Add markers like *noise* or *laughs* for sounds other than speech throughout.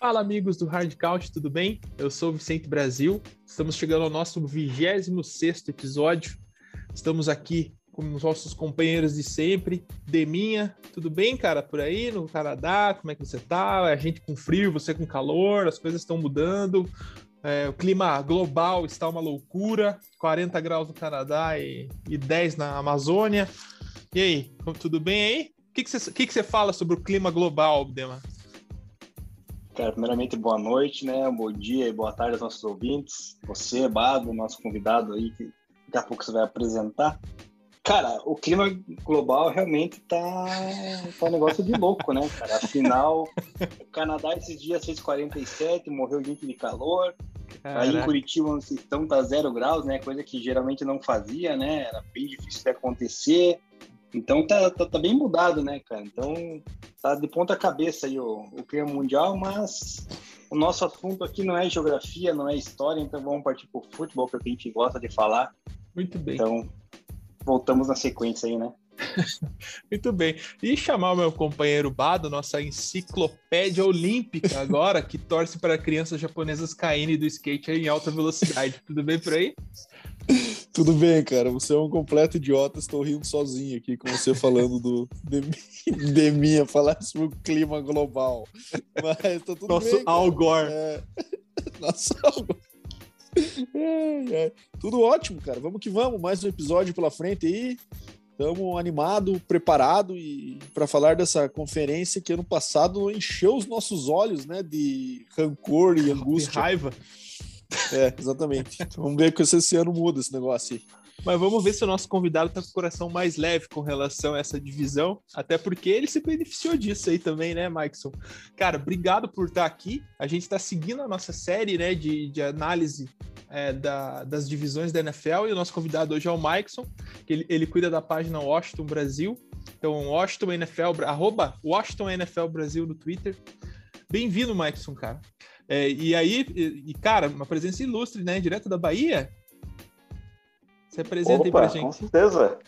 Fala amigos do Hard Couch, tudo bem? Eu sou o Vicente Brasil. Estamos chegando ao nosso 26 episódio. Estamos aqui com os nossos companheiros de sempre. Deminha, tudo bem, cara? Por aí no Canadá, como é que você tá? A gente com frio, você com calor, as coisas estão mudando. É, o clima global está uma loucura, 40 graus no Canadá e, e 10 na Amazônia. E aí, tudo bem aí? O que, que, você, que, que você fala sobre o clima global, Dema? Cara, primeiramente, boa noite, né? Bom dia e boa tarde aos nossos ouvintes. Você, Bado, nosso convidado aí, que daqui a pouco você vai apresentar. Cara, o clima global realmente tá, tá um negócio de louco, né, cara? Afinal, o Canadá esses dias fez 47, morreu gente de calor. Caraca. Aí em Curitiba, onde estão, tá zero graus, né? Coisa que geralmente não fazia, né? Era bem difícil de acontecer. Então tá, tá, tá, bem mudado, né, cara? Então tá de ponta cabeça aí o, o clima mundial, mas o nosso assunto aqui não é geografia, não é história, então vamos partir pro futebol, que é o que a gente gosta de falar. Muito bem. Então voltamos na sequência aí, né? *laughs* Muito bem. E chamar o meu companheiro Bado, nossa enciclopédia olímpica agora, que torce para crianças japonesas caindo do skate em alta velocidade. Tudo bem por aí? Tudo bem, cara. Você é um completo idiota. Estou rindo sozinho aqui com você falando do de, de minha, falar sobre o clima global. Mas tá tudo Nosso bem. Al Gore. É... *laughs* Nosso Al Gore. É, é. Tudo ótimo, cara. Vamos que vamos. Mais um episódio pela frente aí. Estamos animado, preparado e para falar dessa conferência que ano passado encheu os nossos olhos, né, de rancor e angústia, de raiva. *laughs* É, exatamente. vamos ver se esse ano muda esse negócio aí. Mas vamos ver se o nosso convidado está com o coração mais leve com relação a essa divisão, até porque ele se beneficiou disso aí também, né, Maikson? Cara, obrigado por estar aqui. A gente está seguindo a nossa série né, de, de análise é, da, das divisões da NFL e o nosso convidado hoje é o Maikson, que ele, ele cuida da página Washington Brasil. Então, Washington NFL, arroba Washington NFL Brasil no Twitter. Bem-vindo, Maikson, cara. É, e aí, e, cara, uma presença ilustre, né? Direto da Bahia. Se apresenta aí pra gente. Com certeza.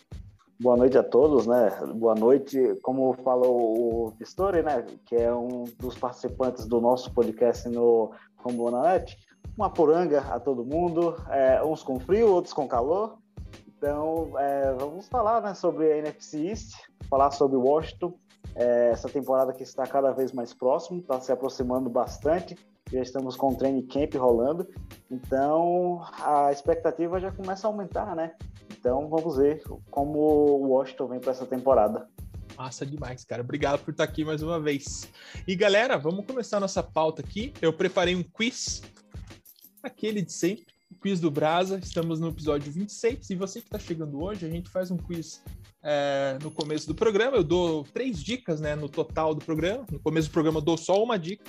Boa noite a todos, né? Boa noite, como falou o Pistori, né? Que é um dos participantes do nosso podcast no Combonanet. Uma poranga a todo mundo, é, uns com frio, outros com calor. Então, é, vamos falar né, sobre a NFC East, falar sobre Washington, é, essa temporada que está cada vez mais próximo, está se aproximando bastante já estamos com o training camp rolando, então a expectativa já começa a aumentar, né? Então vamos ver como o Washington vem para essa temporada. Massa demais, cara. Obrigado por estar aqui mais uma vez. E galera, vamos começar nossa pauta aqui. Eu preparei um quiz, aquele de sempre, o quiz do Brasa. Estamos no episódio 26. E você que está chegando hoje, a gente faz um quiz é, no começo do programa. Eu dou três dicas né, no total do programa. No começo do programa eu dou só uma dica.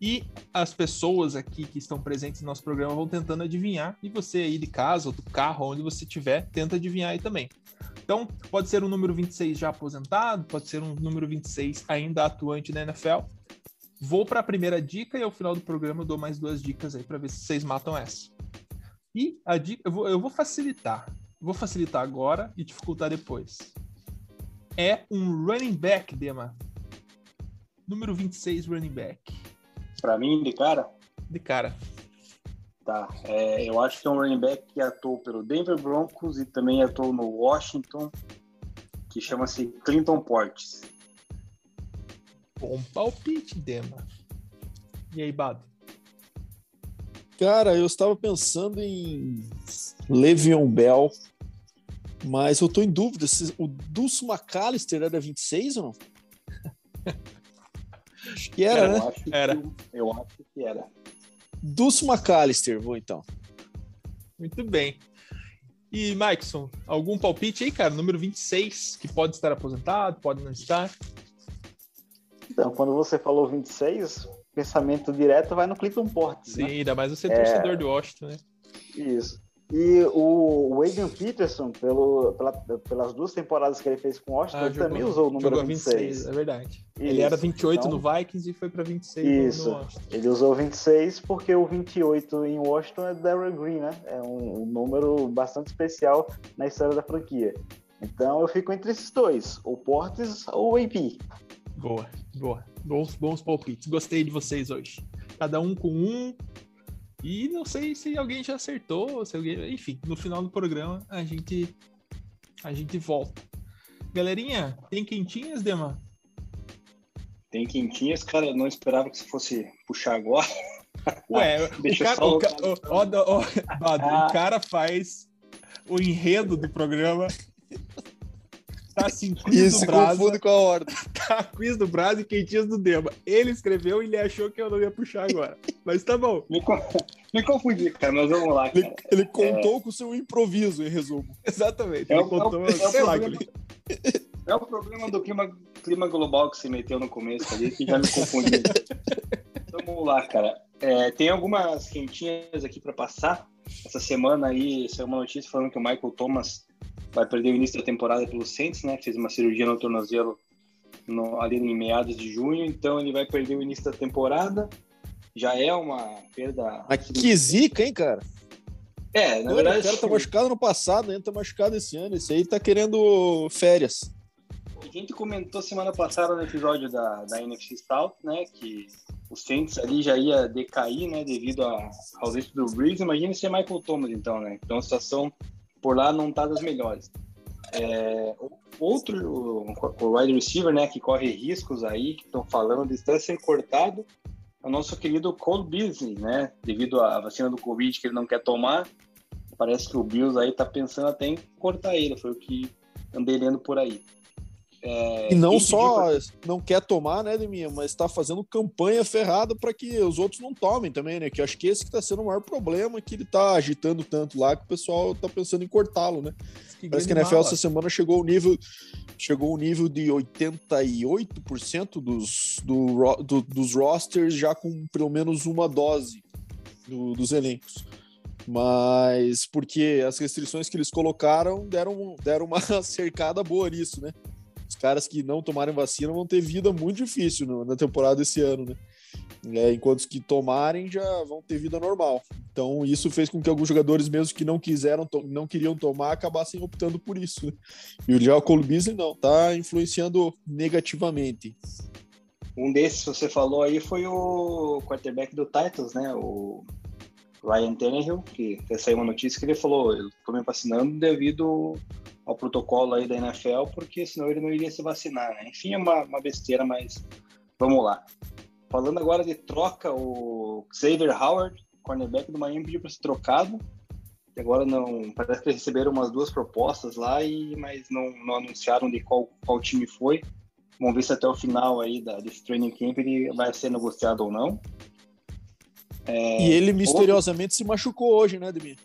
E as pessoas aqui que estão presentes no nosso programa vão tentando adivinhar. E você aí de casa ou do carro, onde você estiver, tenta adivinhar aí também. Então, pode ser um número 26 já aposentado, pode ser um número 26 ainda atuante na NFL. Vou para a primeira dica e ao final do programa eu dou mais duas dicas aí para ver se vocês matam essa. E a dica, eu vou, eu vou facilitar. Vou facilitar agora e dificultar depois. É um running back, Dema. Número 26, running back. Para mim, de cara? De cara. Tá. É, eu acho que é um running back que atuou pelo Denver Broncos e também atuou no Washington, que chama-se Clinton Portes. Bom palpite, Dema. E aí, Bado? Cara, eu estava pensando em Le'Veon Bell, mas eu tô em dúvida se o Dulce McAllister era 26 ou não? *laughs* Acho que era, né? eu? Acho era. Que, eu acho que era. Dulce McAllister, vou então. Muito bem. E, Maikson, algum palpite aí, cara? Número 26, que pode estar aposentado, pode não estar? Então, quando você falou 26, pensamento direto vai no Clinton Portes. Sim, né? ainda mais você é torcedor é... do Washington, né? Isso. E o, Adrian Peterson, pelo, pela, pelas duas temporadas que ele fez com o Washington, ah, ele jogou, também usou o número 26. 26. É verdade. Isso, ele era 28 então, no Vikings e foi para 26 isso, no Washington. Ele usou 26 porque o 28 em Washington é Darrell Green, né? É um, um número bastante especial na história da franquia. Então eu fico entre esses dois, o Portes ou o AP. Boa, boa. Bons, bons palpites. Gostei de vocês hoje. Cada um com um. E não sei se alguém já acertou, se alguém. Enfim, no final do programa a gente a gente volta. Galerinha, tem quentinhas, Dema? Tem quentinhas, cara. Não esperava que você fosse puxar agora. *laughs* Ué, o *laughs* cara, o, o, o, *laughs* o cara faz o enredo do programa Tá assim, quiz Isso, do Brasa. confunde com a ordem. *laughs* Tá, quiz do Brasa e quentinhas do Dema. Ele escreveu e ele achou que eu não ia puxar agora. Mas tá bom. Me, *laughs* me confundi, cara, mas vamos lá. Ele, ele contou é... com o seu improviso, em resumo. Exatamente. É ele o, contou, é o, sei é lá, problema, é o problema do clima, clima global que você meteu no começo ali, que já me confundiu. *laughs* então, vamos lá, cara. É, tem algumas quentinhas aqui para passar. Essa semana aí, saiu uma notícia falando que o Michael Thomas vai perder o início da temporada pelo Saints, né? Fez uma cirurgia no tornozelo no, ali em meados de junho, então ele vai perder o início da temporada. Já é uma perda. Mas que zica, hein, cara? É, na Pô, verdade. O cara tá machucado no passado, ainda tá machucado esse ano. Esse aí tá querendo férias. A gente comentou semana passada no episódio da, da NFC South, né? Que o Saints ali já ia decair, né? Devido a, ao risco do Breeze. Imagina ser Michael Thomas, então, né? Então a situação por lá não tá das melhores. É, outro, o, wide receiver, né, que corre riscos aí, que estão falando de estar sendo cortado, é o nosso querido Cole Beasley, né, devido à vacina do Covid que ele não quer tomar, parece que o Bills aí tá pensando até em cortar ele, foi o que andei lendo por aí. É, e não só não quer tomar, né, Deminha, mas está fazendo campanha ferrada para que os outros não tomem também, né? Que acho que esse que está sendo o maior problema, que ele está agitando tanto lá que o pessoal está pensando em cortá-lo, né? Que Parece que a NFL essa semana chegou ao nível chegou ao nível de 88% dos, do, do, dos rosters já com pelo menos uma dose do, dos elencos mas porque as restrições que eles colocaram deram, deram uma *laughs* cercada boa nisso, né? Os caras que não tomarem vacina vão ter vida muito difícil no, na temporada desse ano, né? É, enquanto os que tomarem já vão ter vida normal. Então isso fez com que alguns jogadores mesmo que não quiseram, não queriam tomar, acabassem optando por isso. Né? E o Joe Cole Beasley não, tá influenciando negativamente. Um desses você falou aí foi o quarterback do Titans, né? O Ryan Tannehill, que saiu uma notícia que ele falou, eu tô me vacinando devido ao protocolo aí da NFL, porque senão ele não iria se vacinar, né? Enfim, é uma, uma besteira, mas vamos lá. Falando agora de troca, o Xavier Howard, cornerback do Miami, pediu para ser trocado. E agora não. Parece que receberam umas duas propostas lá, e, mas não, não anunciaram de qual, qual time foi. Vamos ver se até o final aí da, desse training camp ele vai ser negociado ou não. É, e ele misteriosamente outro... se machucou hoje, né, Demi?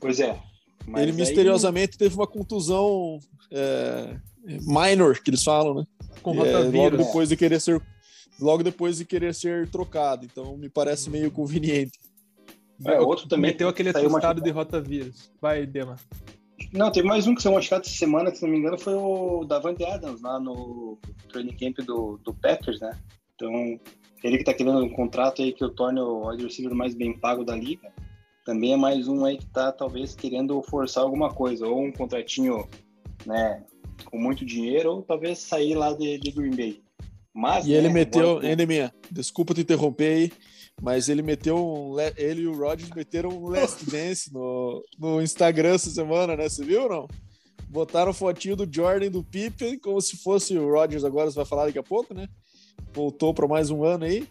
Pois é, mas ele misteriosamente teve uma contusão é, minor, que eles falam, né? Com é, logo depois de querer ser logo depois de querer ser trocado. Então me parece meio conveniente. É, outro também meteu aquele atestado de rotavírus. Vai, Dema. Não, teve mais um que saiu machucado essa semana, que se não me engano, foi o Davante Adams, lá no training camp do, do Packers, né? Então, ele que tá querendo um contrato aí que o torne o wide receiver mais bem pago da liga também é mais um aí que tá talvez querendo forçar alguma coisa, ou um contratinho, né, com muito dinheiro, ou talvez sair lá de, de Green Bay. Mas, e né, ele meteu, agora... desculpa te interromper aí, mas ele meteu um, ele e o Rodgers meteram um Last *laughs* Dance no, no Instagram essa semana, né? Você viu ou não? Botaram fotinho do Jordan do Pippen, como se fosse o Rodgers agora, você vai falar daqui a pouco, né? Voltou para mais um ano aí.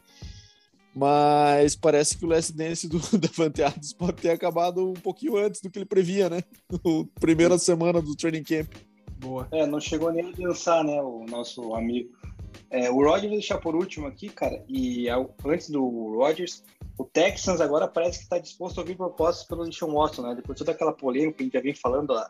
Mas parece que o Last Dance do *laughs* Davante Adams pode ter acabado um pouquinho antes do que ele previa, né? No primeira semana do training camp. Boa. É, não chegou nem a dançar, né, o nosso amigo. É, o Rodgers vou deixar por último aqui, cara, e antes do Rodgers, o Texans agora parece que está disposto a ouvir propostas pelo Deshaun Watson, né? Depois de toda aquela polêmica que a gente já vem falando há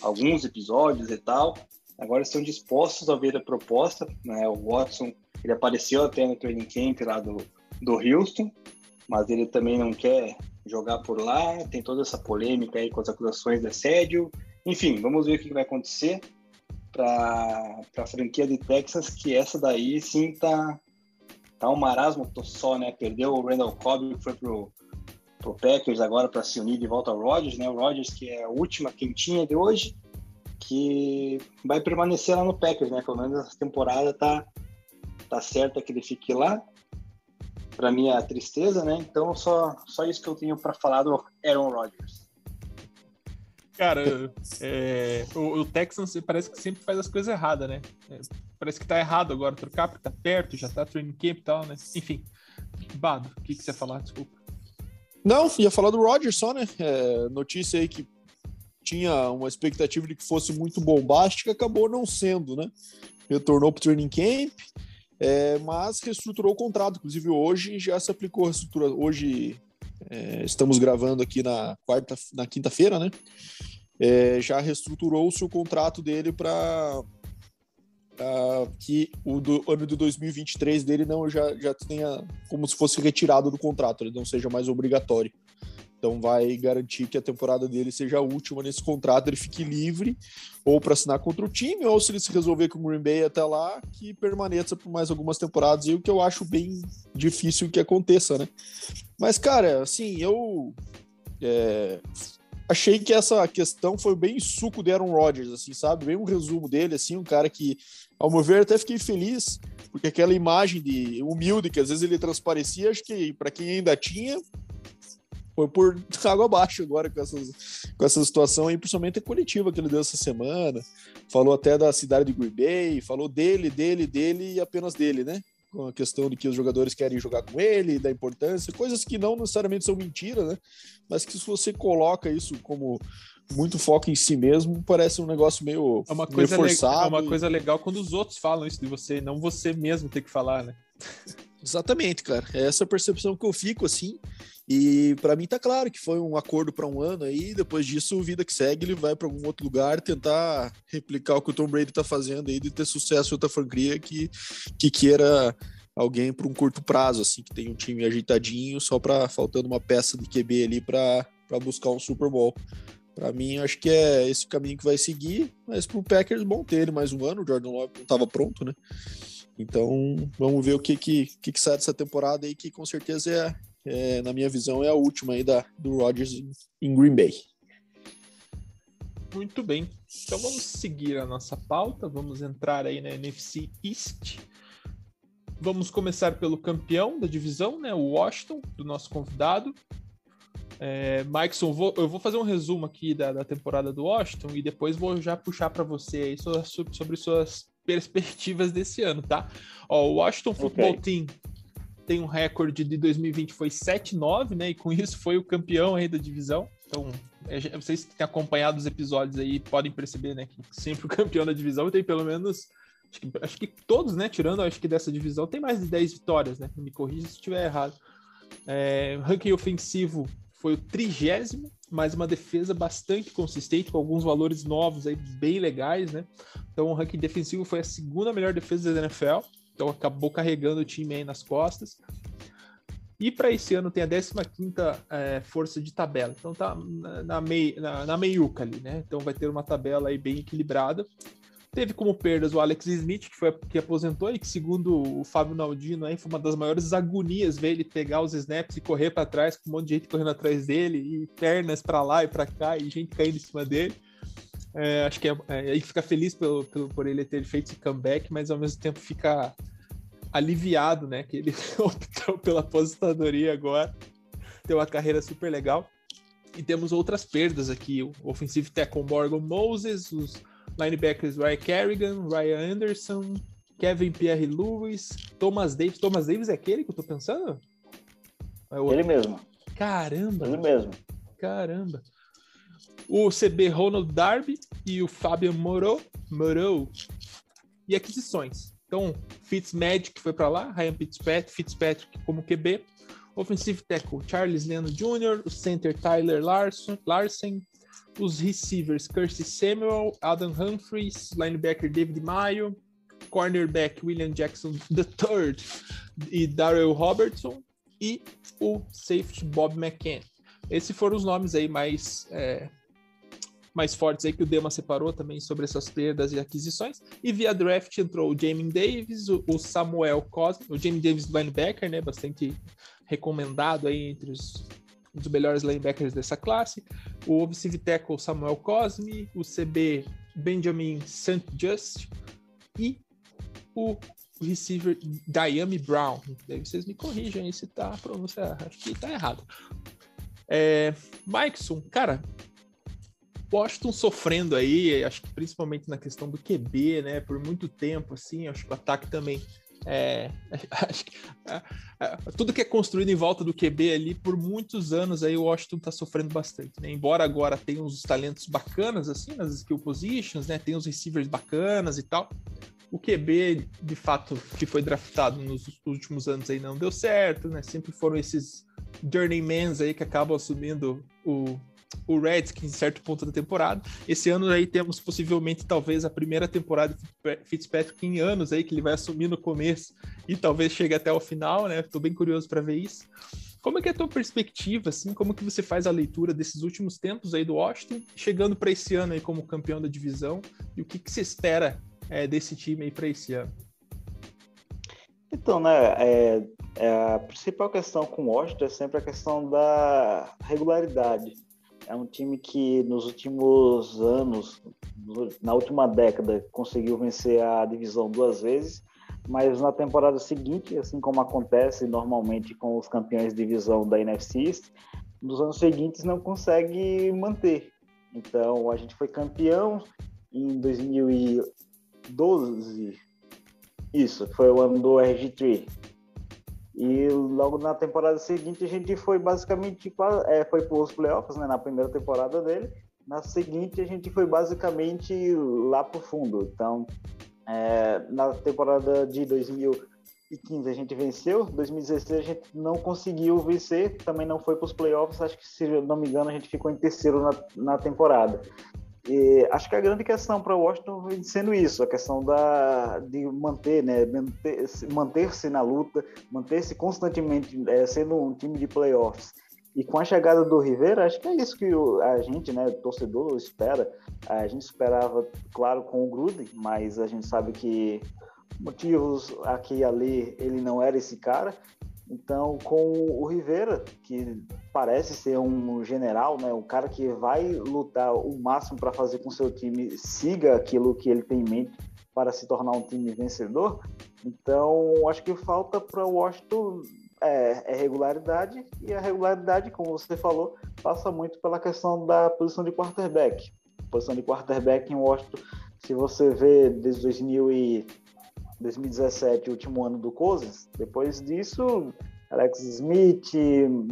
alguns episódios e tal, agora estão dispostos a ouvir a proposta, né? O Watson, ele apareceu até no training camp lá do, do Houston, mas ele também não quer jogar por lá. Tem toda essa polêmica aí com as acusações de assédio. Enfim, vamos ver o que vai acontecer para a franquia de Texas, que essa daí sim tá, tá um marasmo só, né? Perdeu o Randall Cobb, que foi pro, pro Packers agora para se unir de volta ao Rodgers, né? O Rodgers, que é a última quentinha de hoje, que vai permanecer lá no Packers, né? Pelo menos essa temporada tá Tá certo é que ele fique lá. Para minha tristeza, né? Então só só isso que eu tenho para falar do Aaron Rodgers. Cara, *laughs* é, o, o Texans parece que sempre faz as coisas erradas, né? É, parece que tá errado agora trocar, porque tá perto, já tá training camp e tal, né? Enfim. Bado, o que, que você ia falar? Desculpa. Não, ia falar do Rodgers só, né? É, notícia aí que tinha uma expectativa de que fosse muito bombástica, acabou não sendo, né? Retornou para o training camp, é, mas reestruturou o contrato. Inclusive, hoje já se aplicou a reestrutura. Hoje é, estamos gravando aqui na quarta, na quinta-feira, né? É, já reestruturou o contrato dele para que o do ano de 2023 dele não já, já tenha como se fosse retirado do contrato, ele não seja mais obrigatório. Então vai garantir que a temporada dele seja a última nesse contrato, ele fique livre ou para assinar contra o time, ou se ele se resolver com o Green Bay até lá, que permaneça por mais algumas temporadas, e o que eu acho bem difícil que aconteça, né? Mas, cara, assim, eu é, achei que essa questão foi bem suco de Aaron Rodgers, assim, sabe? Bem um resumo dele, assim, um cara que, ao meu ver, até fiquei feliz, porque aquela imagem de humilde que às vezes ele transparecia, acho que para quem ainda tinha, foi por água abaixo agora com, essas, com essa situação aí, principalmente a coletiva que ele deu essa semana. Falou até da cidade de Green Bay, falou dele, dele, dele e apenas dele, né? Com a questão de que os jogadores querem jogar com ele, da importância, coisas que não necessariamente são mentira, né? Mas que se você coloca isso como muito foco em si mesmo, parece um negócio meio, é uma coisa meio forçado. É uma coisa legal quando os outros falam isso de você, não você mesmo ter que falar, né? *laughs* Exatamente, cara. É essa percepção que eu fico assim. E para mim tá claro que foi um acordo para um ano aí, depois disso, vida que segue, ele vai para algum outro lugar tentar replicar o que o Tom Brady tá fazendo aí de ter sucesso em outra franquia que, que queira alguém por um curto prazo, assim, que tem um time ajeitadinho, só para faltando uma peça de QB ali para buscar um Super Bowl. Para mim, acho que é esse o caminho que vai seguir, mas pro Packers, bom ter ele mais um ano, o Jordan Love não estava pronto, né? Então, vamos ver o que que, que, que sai dessa temporada aí, que com certeza é, é, na minha visão, é a última aí da, do Rodgers em Green Bay. Muito bem. Então vamos seguir a nossa pauta, vamos entrar aí na NFC East. Vamos começar pelo campeão da divisão, né, o Washington, do nosso convidado. É, Mikeson, vou, eu vou fazer um resumo aqui da, da temporada do Washington e depois vou já puxar para você aí sobre, sobre, suas perspectivas desse ano, tá? Ó, o Washington okay. Football Team tem um recorde de 2020 foi 7-9, né? E com isso foi o campeão aí da divisão. Então, é, vocês que têm acompanhado os episódios aí podem perceber, né? Que sempre o campeão da divisão tem pelo menos. Acho que, acho que todos, né? Tirando, acho que dessa divisão, tem mais de 10 vitórias, né? Me corrija se estiver errado. É, ranking ofensivo foi o trigésimo, mas uma defesa bastante consistente, com alguns valores novos aí bem legais, né? Então o ranking defensivo foi a segunda melhor defesa da NFL. Então acabou carregando o time aí nas costas. E para esse ano tem a 15 é, força de tabela. Então tá na, mei, na, na meiuca ali, né? Então vai ter uma tabela aí bem equilibrada. Teve como perdas o Alex Smith, que foi que aposentou e que, segundo o Fábio Naldino, aí, foi uma das maiores agonias ver ele pegar os snaps e correr para trás, com um monte de gente correndo atrás dele, e pernas para lá e para cá, e gente caindo em cima dele. É, acho que é, é, fica feliz pelo, pelo, por ele ter feito esse comeback, mas ao mesmo tempo fica aliviado, né? Que ele *laughs* optou pela aposentadoria agora. Tem uma carreira super legal. E temos outras perdas aqui: o offensive tackle Morgan Moses, os linebackers Ryan Kerrigan, Ryan Anderson, Kevin Pierre Lewis, Thomas Davis. Thomas Davis é aquele que eu tô pensando? É Ele mesmo. Caramba! Ele mesmo. Caramba o CB Ronald Darby e o Fabian Moreau, Moreau. E aquisições. Então, Fitzmagic foi para lá, Ryan Fitzpatrick, Fitzpatrick como QB, Offensive Tackle Charles Leno Jr., o center Tyler Larson, Larsen, os receivers Kirsty Samuel, Adam Humphries, linebacker David Mayo, cornerback William Jackson III e Darrell Robertson e o safety Bob McCann. Esses foram os nomes aí mais é, mais fortes aí que o Dema separou também sobre essas perdas e aquisições. E via draft entrou o Jamie Davis, o, Samuel Cosme, o Jamie Davis linebacker, né, bastante recomendado aí entre os, os melhores linebackers dessa classe, o offensive tackle Samuel Cosme, o CB Benjamin St. Just e o o receiver Diami Brown. Daí vocês me corrijam aí se tá a pronúncia, acho que tá errado. É, Mikeson, cara, Washington sofrendo aí, acho que principalmente na questão do QB, né? Por muito tempo, assim, acho que o ataque também. É, *laughs* é, é, tudo que é construído em volta do QB ali, por muitos anos aí o Washington tá sofrendo bastante, né? Embora agora tenha uns talentos bacanas, assim, nas skill positions, né? Tem uns receivers bacanas e tal. O QB, de fato, que foi draftado nos últimos anos aí não deu certo, né? Sempre foram esses journeymans aí que acabam assumindo o, o Redskins em certo ponto da temporada. Esse ano aí temos possivelmente talvez a primeira temporada de Fitzpatrick em anos aí que ele vai assumir no começo e talvez chegue até o final, né? Estou bem curioso para ver isso. Como é que é a tua perspectiva, assim, como que você faz a leitura desses últimos tempos aí do Washington, chegando para esse ano aí como campeão da divisão e o que que você espera é, desse time aí para esse ano? Então, né, é, é, a principal questão com o Washington é sempre a questão da regularidade. É um time que nos últimos anos, na última década, conseguiu vencer a divisão duas vezes, mas na temporada seguinte, assim como acontece normalmente com os campeões de divisão da NFC nos anos seguintes não consegue manter. Então, a gente foi campeão em 2000 12. Isso, foi o ano do RG3. E logo na temporada seguinte a gente foi basicamente é, foi para os playoffs, né, na primeira temporada dele. Na seguinte a gente foi basicamente lá para o fundo. Então, é, na temporada de 2015 a gente venceu, 2016 a gente não conseguiu vencer, também não foi para os playoffs. Acho que se não me engano a gente ficou em terceiro na, na temporada. E acho que a grande questão para o Washington vem sendo isso, a questão da, de manter, né, manter-se na luta, manter-se constantemente é, sendo um time de playoffs. E com a chegada do Rivera, acho que é isso que a gente, né, torcedor, espera. A gente esperava, claro, com o Gruden, mas a gente sabe que motivos aqui e ali ele não era esse cara. Então, com o Rivera, que parece ser um general, né, um cara que vai lutar o máximo para fazer com seu time siga aquilo que ele tem em mente para se tornar um time vencedor. Então, acho que falta para o Washington é, é, regularidade, e a regularidade, como você falou, passa muito pela questão da posição de quarterback. Posição de quarterback em Washington, se você vê desde 2000 e 2017, último ano do Cousins. Depois disso, Alex Smith,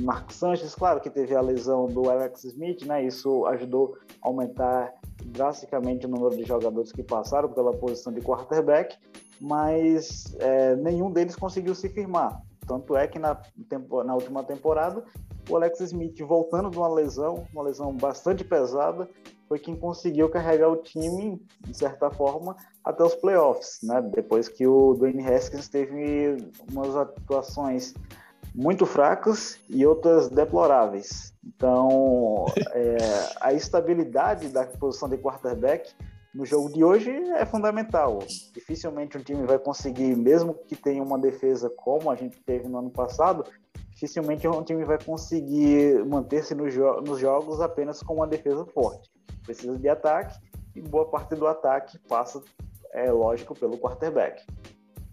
Mark Sanchez, claro que teve a lesão do Alex Smith, né? Isso ajudou a aumentar drasticamente o número de jogadores que passaram pela posição de quarterback, mas é, nenhum deles conseguiu se firmar. Tanto é que na, na última temporada, o Alex Smith voltando de uma lesão, uma lesão bastante pesada, foi quem conseguiu carregar o time, de certa forma, até os playoffs, né? Depois que o Dwayne Haskins teve umas atuações muito fracas e outras deploráveis. Então, é, a estabilidade da posição de quarterback no jogo de hoje é fundamental. Dificilmente um time vai conseguir, mesmo que tenha uma defesa como a gente teve no ano passado, dificilmente um time vai conseguir manter-se no jo nos jogos apenas com uma defesa forte. Precisa de ataque e boa parte do ataque passa é lógico, pelo quarterback.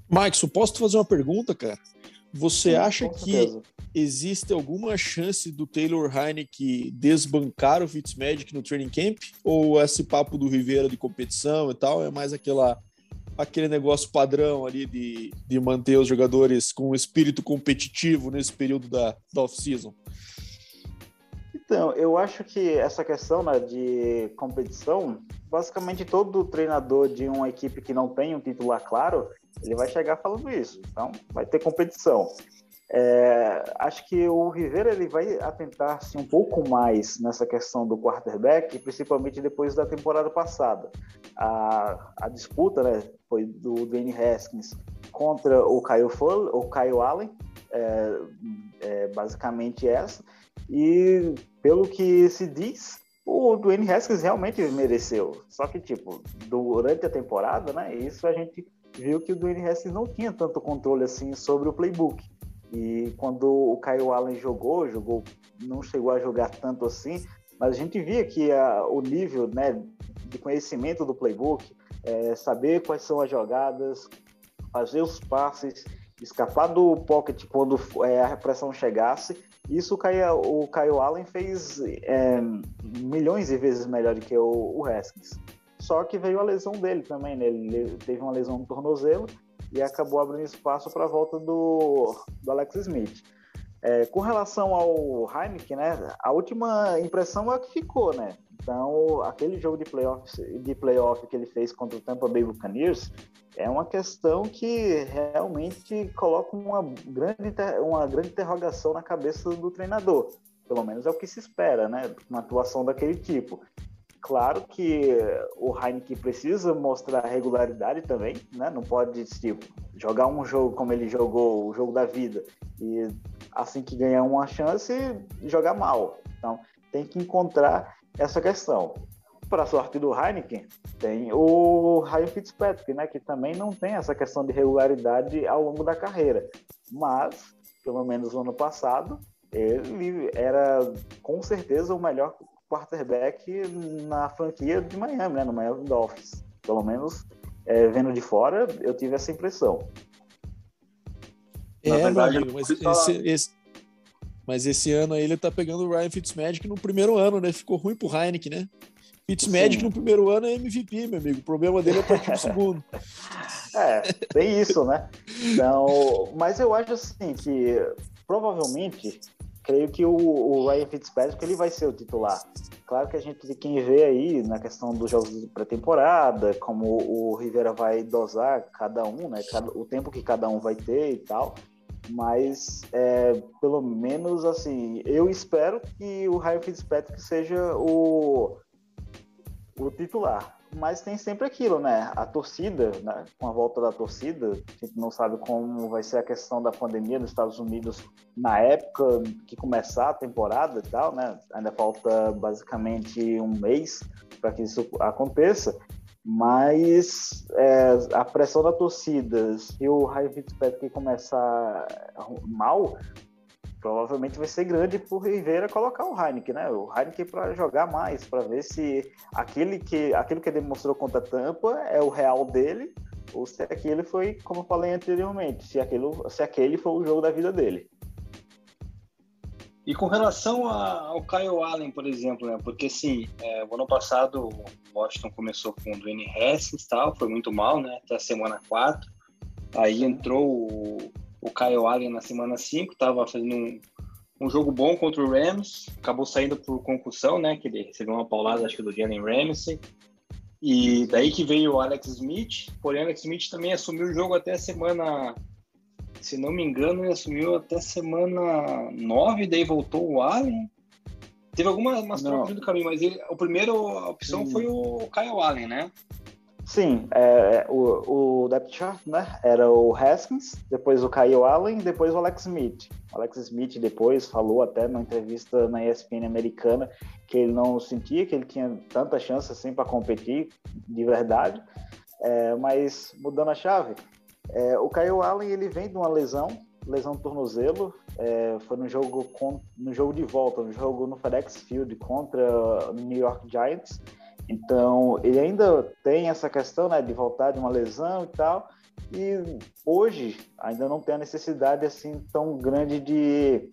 Mike, posso te fazer uma pergunta, cara? Você Sim, acha que existe alguma chance do Taylor Heineke desbancar o Fitzmagic no training camp? Ou esse papo do Rivera de competição e tal é mais aquela aquele negócio padrão ali de, de manter os jogadores com um espírito competitivo nesse período da, da off-season? Então, eu acho que essa questão né, de competição, basicamente todo treinador de uma equipe que não tem um titular claro, ele vai chegar falando isso. Então, vai ter competição. É, acho que o Rivera ele vai atentar-se um pouco mais nessa questão do quarterback, principalmente depois da temporada passada. A, a disputa né, foi do Danny Haskins contra o Kyle, Full, o Kyle Allen, é, é basicamente essa. E pelo que se diz, o Dwayne Haskins realmente mereceu. Só que, tipo, durante a temporada, né, isso a gente viu que o Dwayne Haskins não tinha tanto controle assim sobre o playbook. E quando o Kyle Allen jogou, jogou, não chegou a jogar tanto assim, mas a gente via que a, o nível né, de conhecimento do playbook, é, saber quais são as jogadas, fazer os passes, escapar do pocket quando é, a pressão chegasse. Isso o Caio, o Caio Allen fez é, milhões de vezes melhor do que o, o Haskins. Só que veio a lesão dele também, né? Ele teve uma lesão no tornozelo e acabou abrindo espaço para a volta do, do Alex Smith. É, com relação ao Heineken, né? A última impressão é a que ficou, né? Então, aquele jogo de playoff, de playoff que ele fez contra o Tampa Bay Buccaneers é uma questão que realmente coloca uma grande, uma grande interrogação na cabeça do treinador. Pelo menos é o que se espera, né? Uma atuação daquele tipo. Claro que o Heineken precisa mostrar regularidade também, né? Não pode tipo, jogar um jogo como ele jogou, o jogo da vida, e assim que ganhar uma chance, jogar mal. Então, tem que encontrar essa questão. Para a sorte do Heineken, tem o Ryan Fitzpatrick, né, que também não tem essa questão de regularidade ao longo da carreira. Mas, pelo menos no ano passado, ele era com certeza o melhor quarterback na franquia de Miami, né, no Miami Dolphins. Pelo menos é, vendo de fora, eu tive essa impressão. É, verdade, amigo, mas esse, esse, mas esse ano aí ele tá pegando o Ryan Fitzmagic no primeiro ano, né? Ficou ruim pro Heineken, né? Fitzmagic Sim. no primeiro ano é MVP, meu amigo. O problema dele é partir pro *laughs* segundo. É, tem isso, né? Então, mas eu acho assim que provavelmente creio que o, o Ryan Fitzpatrick ele vai ser o titular. Claro que a gente tem quem vê aí na questão dos jogos de pré-temporada, como o Rivera vai dosar cada um, né? Cada, o tempo que cada um vai ter e tal mas é, pelo menos assim, eu espero que o Ryan Fitzpatrick seja o, o titular. Mas tem sempre aquilo, né? A torcida, né? com a volta da torcida, a gente não sabe como vai ser a questão da pandemia nos Estados Unidos na época que começar a temporada e tal, né? Ainda falta basicamente um mês para que isso aconteça. Mas é, a pressão da torcida, se o Ryan Fitzpatrick começar mal, provavelmente vai ser grande por Rivera colocar o Heineken, né? O Heineken para jogar mais, para ver se aquele que, aquilo que ele demonstrou contra a Tampa é o real dele, ou se aquele foi, como eu falei anteriormente, se, aquilo, se aquele foi o jogo da vida dele. E com relação a, ao Kyle Allen, por exemplo, né? Porque assim, é, o ano passado o Washington começou com o Dwayne Haskins tal, foi muito mal, né? Até a semana 4. Aí entrou o, o Kyle Allen na semana 5, estava fazendo um, um, jogo bom contra o Rams, acabou saindo por concussão, né? Que ele recebeu uma paulada, acho que do Jalen Ramsey. E daí que veio o Alex Smith, porém o Alex Smith também assumiu o jogo até a semana se não me engano, ele assumiu até semana 9, daí voltou o Allen. Teve algumas trocas do caminho, mas ele, a primeira opção Sim. foi o Kyle Allen, né? Sim, é, o, o depth chart, né? Era o Haskins, depois o Kyle Allen, depois o Alex Smith. O Alex Smith depois falou até numa entrevista na ESPN americana que ele não sentia que ele tinha tanta chance assim para competir de verdade. É, mas mudando a chave, é, o Kyle Allen ele vem de uma lesão, lesão tornozelo, é, foi no jogo com, no jogo de volta, no jogo no FedEx Field contra o New York Giants. Então ele ainda tem essa questão né, de voltar de uma lesão e tal. E hoje ainda não tem a necessidade assim tão grande de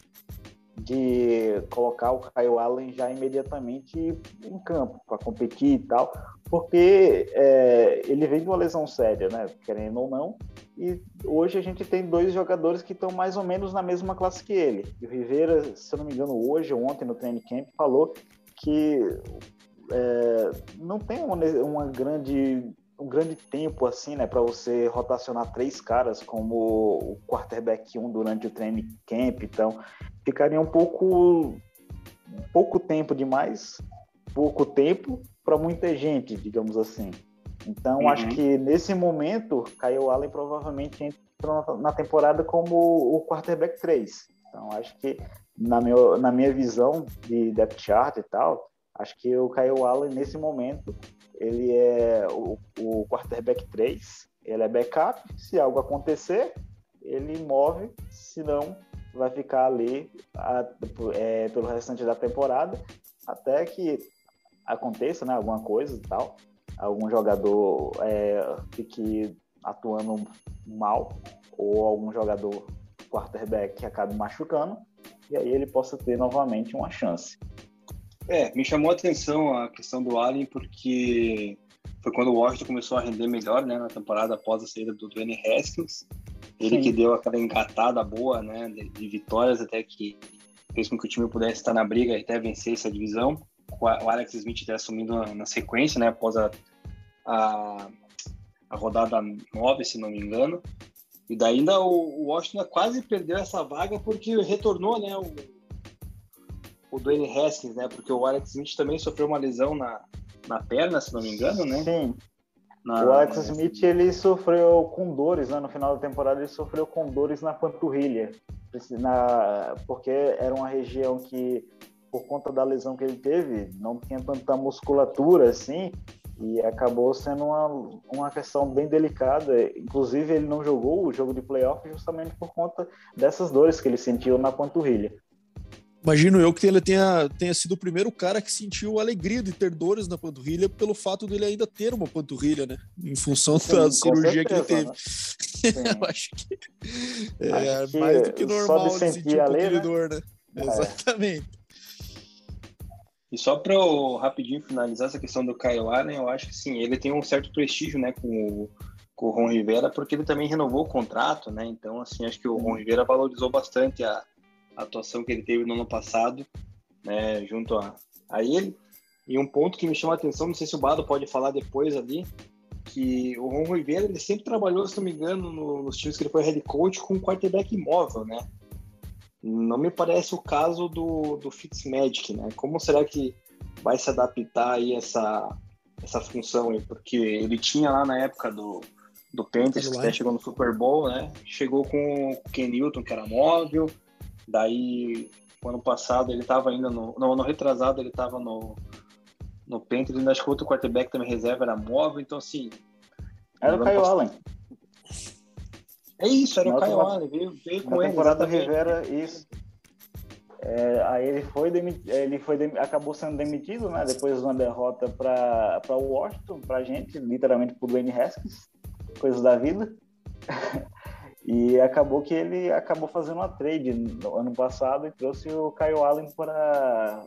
de colocar o Kyle Allen já imediatamente em campo para competir e tal, porque é, ele vem de uma lesão séria, né? Querendo ou não. E hoje a gente tem dois jogadores que estão mais ou menos na mesma classe que ele. E o Rivera, se eu não me engano, hoje ou ontem no training camp falou que é, não tem uma, uma grande um grande tempo assim, né, para você rotacionar três caras como o quarterback 1 durante o training camp, então ficaria um pouco pouco tempo demais, pouco tempo para muita gente, digamos assim. Então uhum. acho que nesse momento Kyle Allen provavelmente entra na temporada como o quarterback 3. Então acho que na, meu, na minha visão de depth chart e tal, acho que o Kyle Allen nesse momento ele é o, o quarterback 3, ele é backup, se algo acontecer, ele move, se não, vai ficar ali a, é, pelo restante da temporada, até que aconteça né, alguma coisa e tal, algum jogador é, fique atuando mal, ou algum jogador quarterback acabe machucando, e aí ele possa ter novamente uma chance. É, me chamou a atenção a questão do Allen, porque foi quando o Washington começou a render melhor, né, na temporada após a saída do Dwayne Haskins. Ele Sim. que deu aquela engatada boa, né, de, vitórias até que fez com que o time pudesse estar na briga e até vencer essa divisão. O Alex Smith até assumindo na, na sequência, né, após a, a, a, rodada 9, se não me engano. E daí ainda o, o Washington quase perdeu essa vaga porque retornou, né, o, o Dwayne Haskins, né, porque o Alex Smith também sofreu uma lesão na, na perna, se não me engano, né? Sim. Na... O Alex Smith ele sofreu com dores, né? No final da temporada ele sofreu com dores na panturrilha, na... porque era uma região que, por conta da lesão que ele teve, não tinha tanta musculatura assim, e acabou sendo uma, uma questão bem delicada. Inclusive ele não jogou o jogo de playoff justamente por conta dessas dores que ele sentiu na panturrilha. Imagino eu que ele tenha, tenha sido o primeiro cara que sentiu alegria de ter dores na panturrilha pelo fato dele ainda ter uma panturrilha, né? Em função Sim, da cirurgia certeza, que ele teve. Né? *laughs* eu acho que é acho que mais do que normal de sentir, sentir um pouquinho de né? dor, né? É. Exatamente. E só para rapidinho finalizar essa questão do Kyle Allen, eu acho que sim, ele tem um certo prestígio, né, com o, com o Ron Rivera, porque ele também renovou o contrato, né? Então, assim, acho que o Ron Rivera valorizou bastante a atuação que ele teve no ano passado, né, junto a, a ele. E um ponto que me chama a atenção, não sei se o Bado pode falar depois ali, que o Ron Rivera ele sempre trabalhou, se não me engano, no, nos times que ele foi head coach com um quarterback imóvel, né? Não me parece o caso do, do Fitzmagic, né? Como será que vai se adaptar aí essa, essa função aí? Porque ele tinha lá na época do, do Panthers, que até chegou no Super Bowl, né? Chegou com o Ken Newton, que era móvel, Daí, ano passado, ele estava ainda no. Não, no retrasado, ele estava no, no Panthers, ainda acho que outro quarterback também reserva era móvel, então assim. Era o Caio Allen. É isso, era Na o Caio Allen, veio, veio com Na ele. temporada Rivera, isso. É, aí ele foi ele foi dem... acabou sendo demitido, né? Depois de uma derrota para para Washington, para gente, literalmente por Dwayne Haskins, coisas da vida. *laughs* E acabou que ele acabou fazendo uma trade no ano passado e trouxe o Kyle Allen para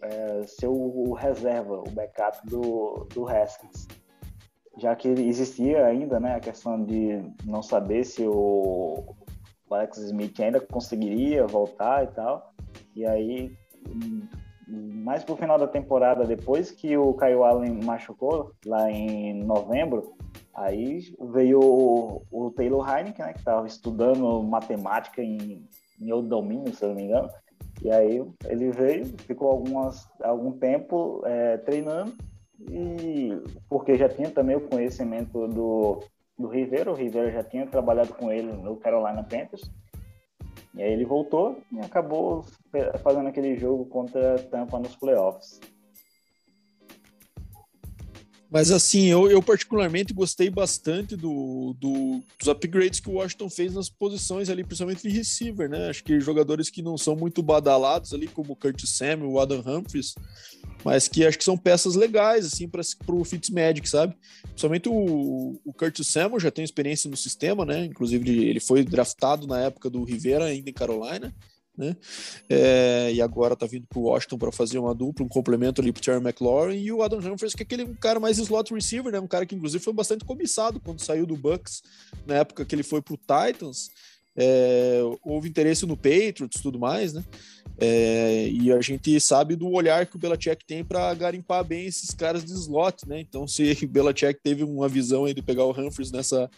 é, ser o, reserva, o backup do, do Haskins. Já que existia ainda né, a questão de não saber se o, o Alex Smith ainda conseguiria voltar e tal. E aí, mais pro final da temporada, depois que o Kyle Allen machucou, lá em novembro, Aí veio o, o Taylor Heineken, né, que estava estudando matemática em, em outro domínio, se eu não me engano. E aí ele veio, ficou algumas, algum tempo é, treinando, e porque já tinha também o conhecimento do, do Rivera, o Rivera já tinha trabalhado com ele no Carolina Panthers. E aí ele voltou e acabou fazendo aquele jogo contra a Tampa nos playoffs. Mas assim, eu, eu particularmente gostei bastante do, do, dos upgrades que o Washington fez nas posições ali, principalmente de receiver, né? Acho que jogadores que não são muito badalados ali, como o Curtis Samuel, o Adam Humphries, mas que acho que são peças legais, assim, para o Fitzmagic, sabe? Principalmente o, o Curtis Samuel já tem experiência no sistema, né? Inclusive, ele foi draftado na época do Rivera, ainda em Carolina né? É, e agora tá vindo pro Washington para fazer uma dupla, um complemento ali pro Terry McLaurin e o Adam Humphries, que é aquele um cara mais slot receiver, né? Um cara que inclusive foi bastante cobiçado quando saiu do Bucks, na época que ele foi pro Titans. É, houve interesse no Patriots e tudo mais, né? É, e a gente sabe do olhar que o Belichick tem para garimpar bem esses caras de slot, né? Então, se *laughs* o Belichick teve uma visão aí de pegar o Humphries nessa,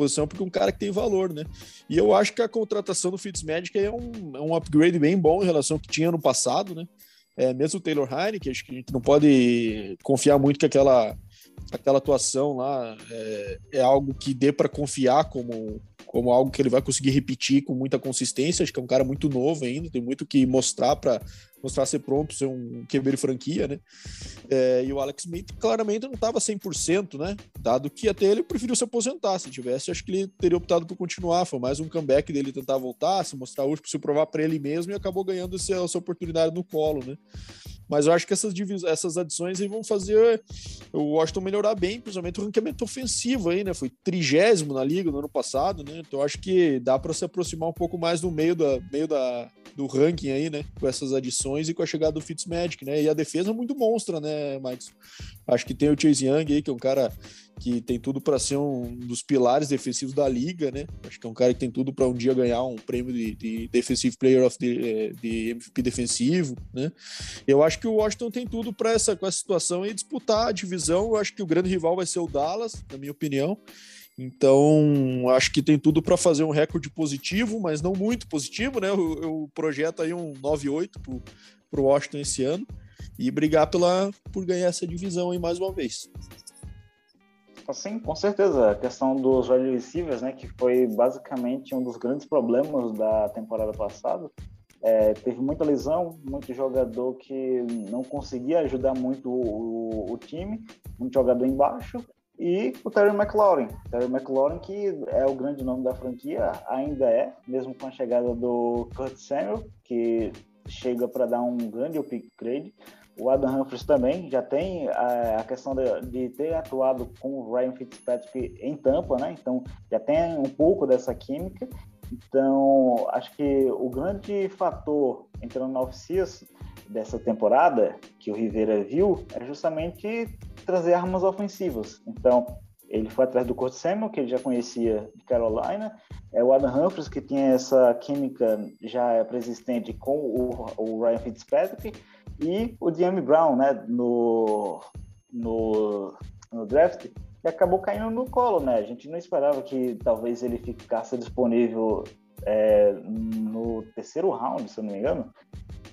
posição, porque é um cara que tem valor, né? E eu acho que a contratação do Fitzmagic é um, é um upgrade bem bom em relação ao que tinha no passado, né? É, mesmo o Taylor Heineken, acho que a gente não pode confiar muito que aquela, aquela atuação lá é, é algo que dê para confiar como, como algo que ele vai conseguir repetir com muita consistência. Acho que é um cara muito novo ainda, tem muito que mostrar para mostrar ser pronto, ser um QB de franquia, né? É, e o Alex Smith claramente não estava 100%, né? Dado que até ele preferiu se aposentar. Se tivesse, acho que ele teria optado por continuar. Foi mais um comeback dele tentar voltar, se mostrar hoje, se provar para ele mesmo e acabou ganhando essa, essa oportunidade no colo, né? Mas eu acho que essas, essas adições aí vão fazer o Washington melhorar bem, principalmente o ranqueamento ofensivo aí, né? Foi trigésimo na liga no ano passado, né? Então acho que dá para se aproximar um pouco mais do meio, da, meio da, do ranking aí, né? Com essas adições e com a chegada do Fitzmagic, né? E a defesa é muito monstra, né, Max? Acho que tem o Chase Young aí, que é um cara que tem tudo para ser um dos pilares defensivos da liga, né? Acho que é um cara que tem tudo para um dia ganhar um prêmio de, de Defensive Player of the, eh, de MVP defensivo, né? Eu acho que o Washington tem tudo para essa com essa situação e disputar a divisão. Eu acho que o grande rival vai ser o Dallas, na minha opinião. Então, acho que tem tudo para fazer um recorde positivo, mas não muito positivo, né? Eu, eu projeto aí um 9-8 para o Washington esse ano e brigar pela, por ganhar essa divisão aí mais uma vez. Sim, com certeza. A questão dos wide receivers, né, que foi basicamente um dos grandes problemas da temporada passada. É, teve muita lesão, muito jogador que não conseguia ajudar muito o, o, time, muito jogador embaixo, e o Terry McLaurin. Terry McLaurin, que é o grande nome da franquia, ainda é, mesmo com a chegada do Kurt Samuel, que chega para dar um grande upgrade. O Adam Humphries também já tem a, a questão de, de, ter atuado com o Ryan Fitzpatrick em Tampa, né? Então já tem um pouco dessa química. Então acho que o grande fator entrando na oficina dessa temporada que o Rivera viu é justamente trazer armas ofensivas. Então ele foi atrás do Kurt Samuel, que ele já conhecia de Carolina. É o Adam Humphries, que tinha essa química já pré-existente com o, o Ryan Fitzpatrick e o Diami Brown, né, no, no, no draft, e acabou caindo no colo, né? A gente não esperava que talvez ele ficasse disponível é, no terceiro round, se eu não me engano.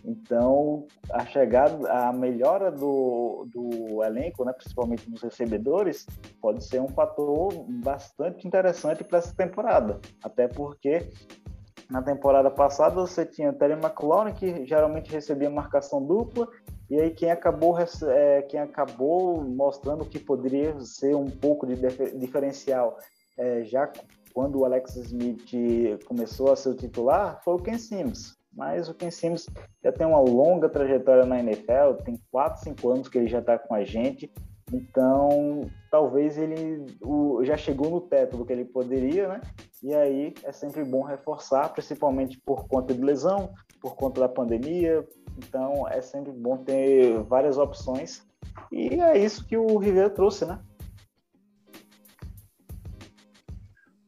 Então, a chegada, a melhora do, do elenco, né, principalmente dos recebedores, pode ser um fator bastante interessante para essa temporada. Até porque na temporada passada você tinha Terry McLaurin, que geralmente recebia marcação dupla, e aí quem acabou, é, quem acabou mostrando que poderia ser um pouco de diferencial, é, já quando o Alex Smith começou a ser o titular, foi o Ken Sims. Mas o Ken Sims já tem uma longa trajetória na NFL, tem 4, 5 anos que ele já está com a gente, então, talvez ele o, já chegou no teto do que ele poderia, né? E aí é sempre bom reforçar, principalmente por conta de lesão, por conta da pandemia. Então, é sempre bom ter várias opções. E é isso que o Rivera trouxe, né?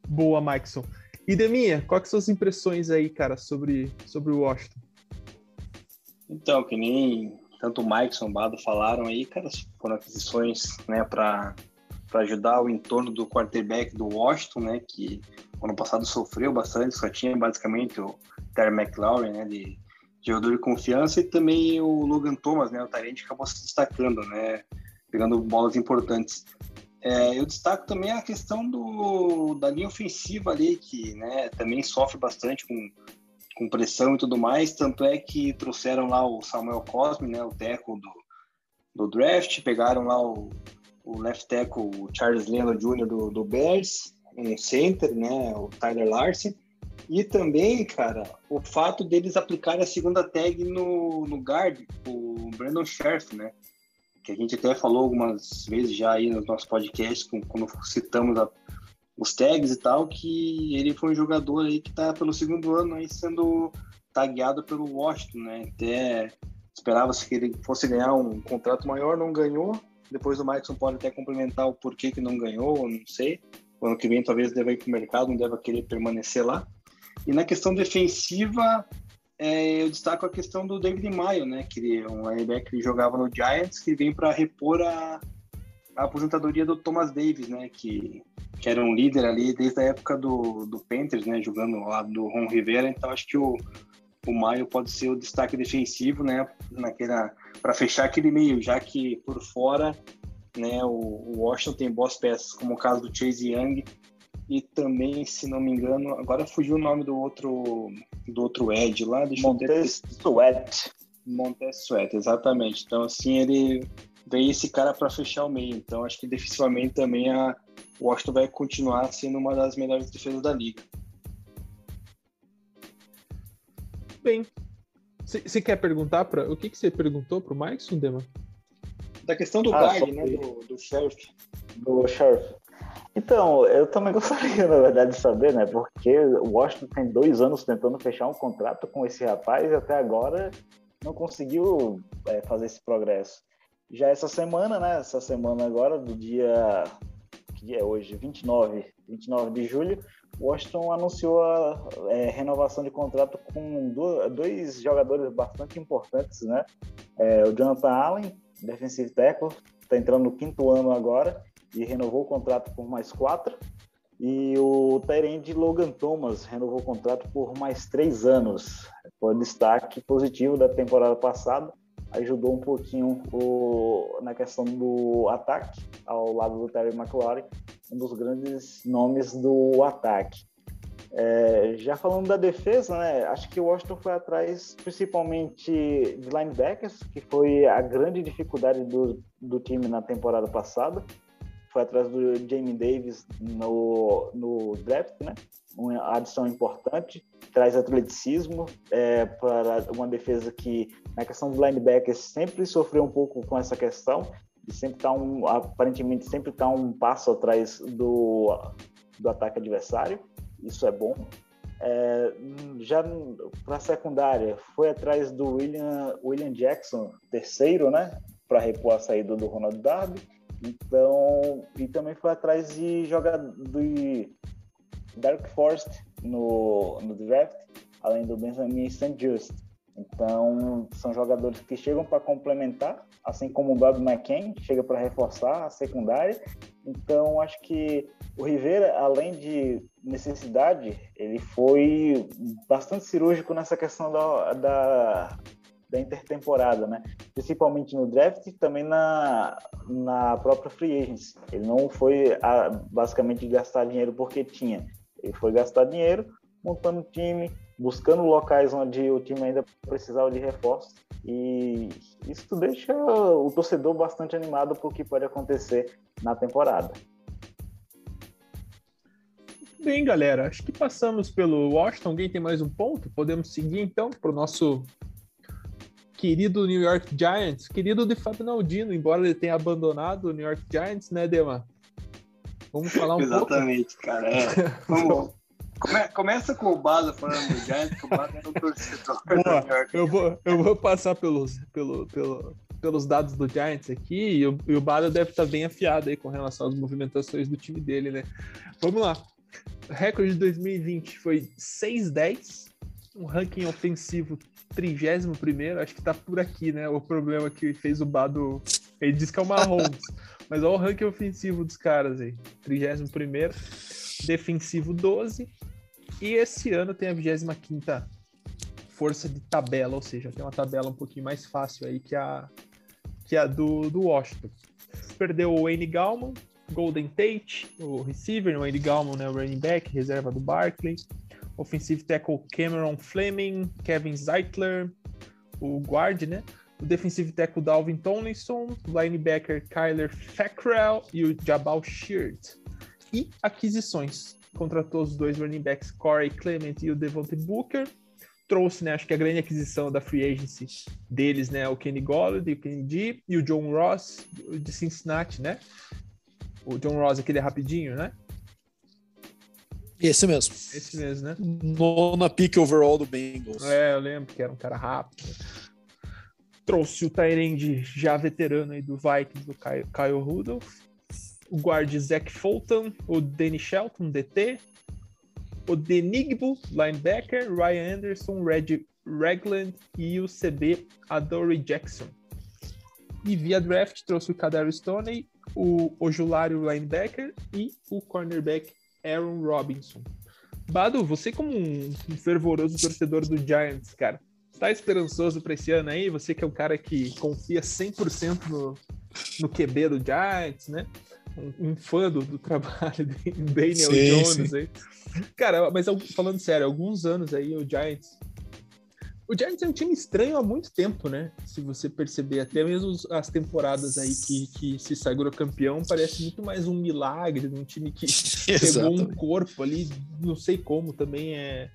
Boa, Maxon. E Deminha, quais são as suas impressões aí, cara, sobre, sobre o Washington? Então, que nem tanto o Mike e o Bado falaram aí, cara, foram aquisições né, para ajudar o entorno do quarterback do Washington, né, que ano passado sofreu bastante, só tinha basicamente o Terry McLaurin, né, de, de jogador de confiança, e também o Logan Thomas, né, o Tarente, acabou se destacando, né, pegando bolas importantes. É, eu destaco também a questão do, da linha ofensiva ali, que né, também sofre bastante com com pressão e tudo mais, tanto é que trouxeram lá o Samuel Cosme, né, o teco do, do draft, pegaram lá o, o left tackle, o Charles Leno Jr. do, do Bears, um center, né, o Tyler Larsen, e também, cara, o fato deles aplicarem a segunda tag no, no guard, o Brandon Scherf, né, que a gente até falou algumas vezes já aí nos nossos podcasts, quando citamos a, os tags e tal, que ele foi um jogador aí que está pelo segundo ano aí sendo tagueado pelo Washington, né? Até esperava-se que ele fosse ganhar um contrato maior, não ganhou. Depois o Maicon pode até complementar o porquê que não ganhou, não sei. O ano que vem talvez deva ir para o mercado, não deva querer permanecer lá. E na questão defensiva, é, eu destaco a questão do David Maio, né? Que é um linebacker que jogava no Giants, que vem para repor a, a aposentadoria do Thomas Davis, né? Que que era um líder ali desde a época do, do Panthers, né, jogando ao lado do Ron Rivera, então acho que o, o Maio pode ser o destaque defensivo, né, naquela para fechar aquele meio, já que por fora, né, o, o, Washington tem boas peças, como o caso do Chase Young e também, se não me engano, agora fugiu o nome do outro do outro Ed lá, deixa Montez eu Sweat. Montez Sweat, exatamente. Então, assim, ele vem esse cara para fechar o meio. Então, acho que defensivamente também a Washington vai continuar sendo uma das melhores defesas da liga. Bem, você quer perguntar para o que, que você perguntou para o Mike Sundema? Da questão do ah, guard, né, do, do Sheriff. Do Sheriff. Então, eu também *laughs* gostaria, na verdade, de saber, né? Porque o Washington tem dois anos tentando fechar um contrato com esse rapaz e até agora não conseguiu é, fazer esse progresso. Já essa semana, né? Essa semana agora, do dia. Que dia é hoje? 29, 29 de julho, Washington anunciou a é, renovação de contrato com dois jogadores bastante importantes, né? É, o Jonathan Allen, defensive tackle, está entrando no quinto ano agora e renovou o contrato por mais quatro. E o Tyrande Logan Thomas renovou o contrato por mais três anos. Foi um destaque positivo da temporada passada. Ajudou um pouquinho o, na questão do ataque, ao lado do Terry McLaurin, um dos grandes nomes do ataque. É, já falando da defesa, né, acho que o Washington foi atrás principalmente de linebackers, que foi a grande dificuldade do, do time na temporada passada foi atrás do Jamie Davis no, no draft, né? Uma adição importante, traz atleticismo é, para uma defesa que, na questão do linebacker, sempre sofreu um pouco com essa questão, e sempre está um, aparentemente, sempre está um passo atrás do, do ataque adversário, isso é bom. É, já para a secundária, foi atrás do William, William Jackson, terceiro, né? Para repor a saída do Ronald Darby então, e também foi atrás de jogar do Dark Forest no, no draft, além do Benjamin St. Just. Então, são jogadores que chegam para complementar, assim como o Bob McCain chega para reforçar a secundária. Então, acho que o Rivera, além de necessidade, ele foi bastante cirúrgico nessa questão da, da da intertemporada, né? Principalmente no draft e também na, na própria free agency. Ele não foi a, basicamente gastar dinheiro porque tinha. Ele foi gastar dinheiro montando time, buscando locais onde o time ainda precisava de reforço. E isso deixa o torcedor bastante animado para o que pode acontecer na temporada. Bem, galera, acho que passamos pelo Washington. Alguém tem mais um ponto? Podemos seguir então para o nosso querido New York Giants, querido de Fábio embora ele tenha abandonado o New York Giants, né, Dema? Vamos falar um Exatamente, pouco? cara. É. Vamos, *laughs* come, começa com o Bada falando do Giants, que o Bada é um torcedor do New York. Eu vou, eu vou passar pelos, pelo, pelo, pelos dados do Giants aqui, e o, e o Bada deve estar bem afiado aí com relação às movimentações do time dele, né? Vamos lá. O recorde de 2020 foi 6-10, um ranking ofensivo 31 acho que tá por aqui, né? O problema que fez o Bado. Ele diz que é o Mahomes. *laughs* mas olha o ranking ofensivo dos caras aí: 31, defensivo 12. E esse ano tem a 25 força de tabela, ou seja, tem uma tabela um pouquinho mais fácil aí que a, que a do, do Washington. Perdeu o Wayne Gallman, Golden Tate, o receiver, o Wayne Gallman, né, o running back, reserva do Barkley offensive tackle Cameron Fleming, Kevin Zeitler, o guard, né? O defensive tackle Dalvin Tomlinson, linebacker Kyler Fackrell e o Jabal Sheard. E aquisições. Contratou os dois running backs Corey Clement e o Devontae Booker. Trouxe, né, acho que a grande aquisição da free agency deles, né, o Kenny Golladay, o Kenny D e o John Ross de Cincinnati, né? O John Ross, aquele rapidinho, né? Esse mesmo. Esse mesmo, né? Nona pick overall do Bengals. É, eu lembro que era um cara rápido. Trouxe o Tyrande já veterano aí do Vikings, do Kyle, Kyle Rudolph. O guard Zach Fulton, o Danny Shelton, DT. O Denigbo, linebacker. Ryan Anderson, Red Ragland e o CB Adoree Jackson. E via draft trouxe o Kadar Stoney, o Ojulário linebacker e o cornerback Aaron Robinson. Bado, você como um, fervoroso torcedor do Giants, cara, tá esperançoso para esse ano aí? Você que é um cara que confia 100% no, no QB do Giants, né? Um, um fã do, do, trabalho de Daniel sim, Jones sim. aí. Cara, mas falando sério, alguns anos aí o Giants O Giants é um time estranho há muito tempo, né? Se você perceber, até mesmo as temporadas aí que, que se sagrou campeão, parece muito mais um milagre, um time que *laughs* pegou um corpo ali, não sei como, também é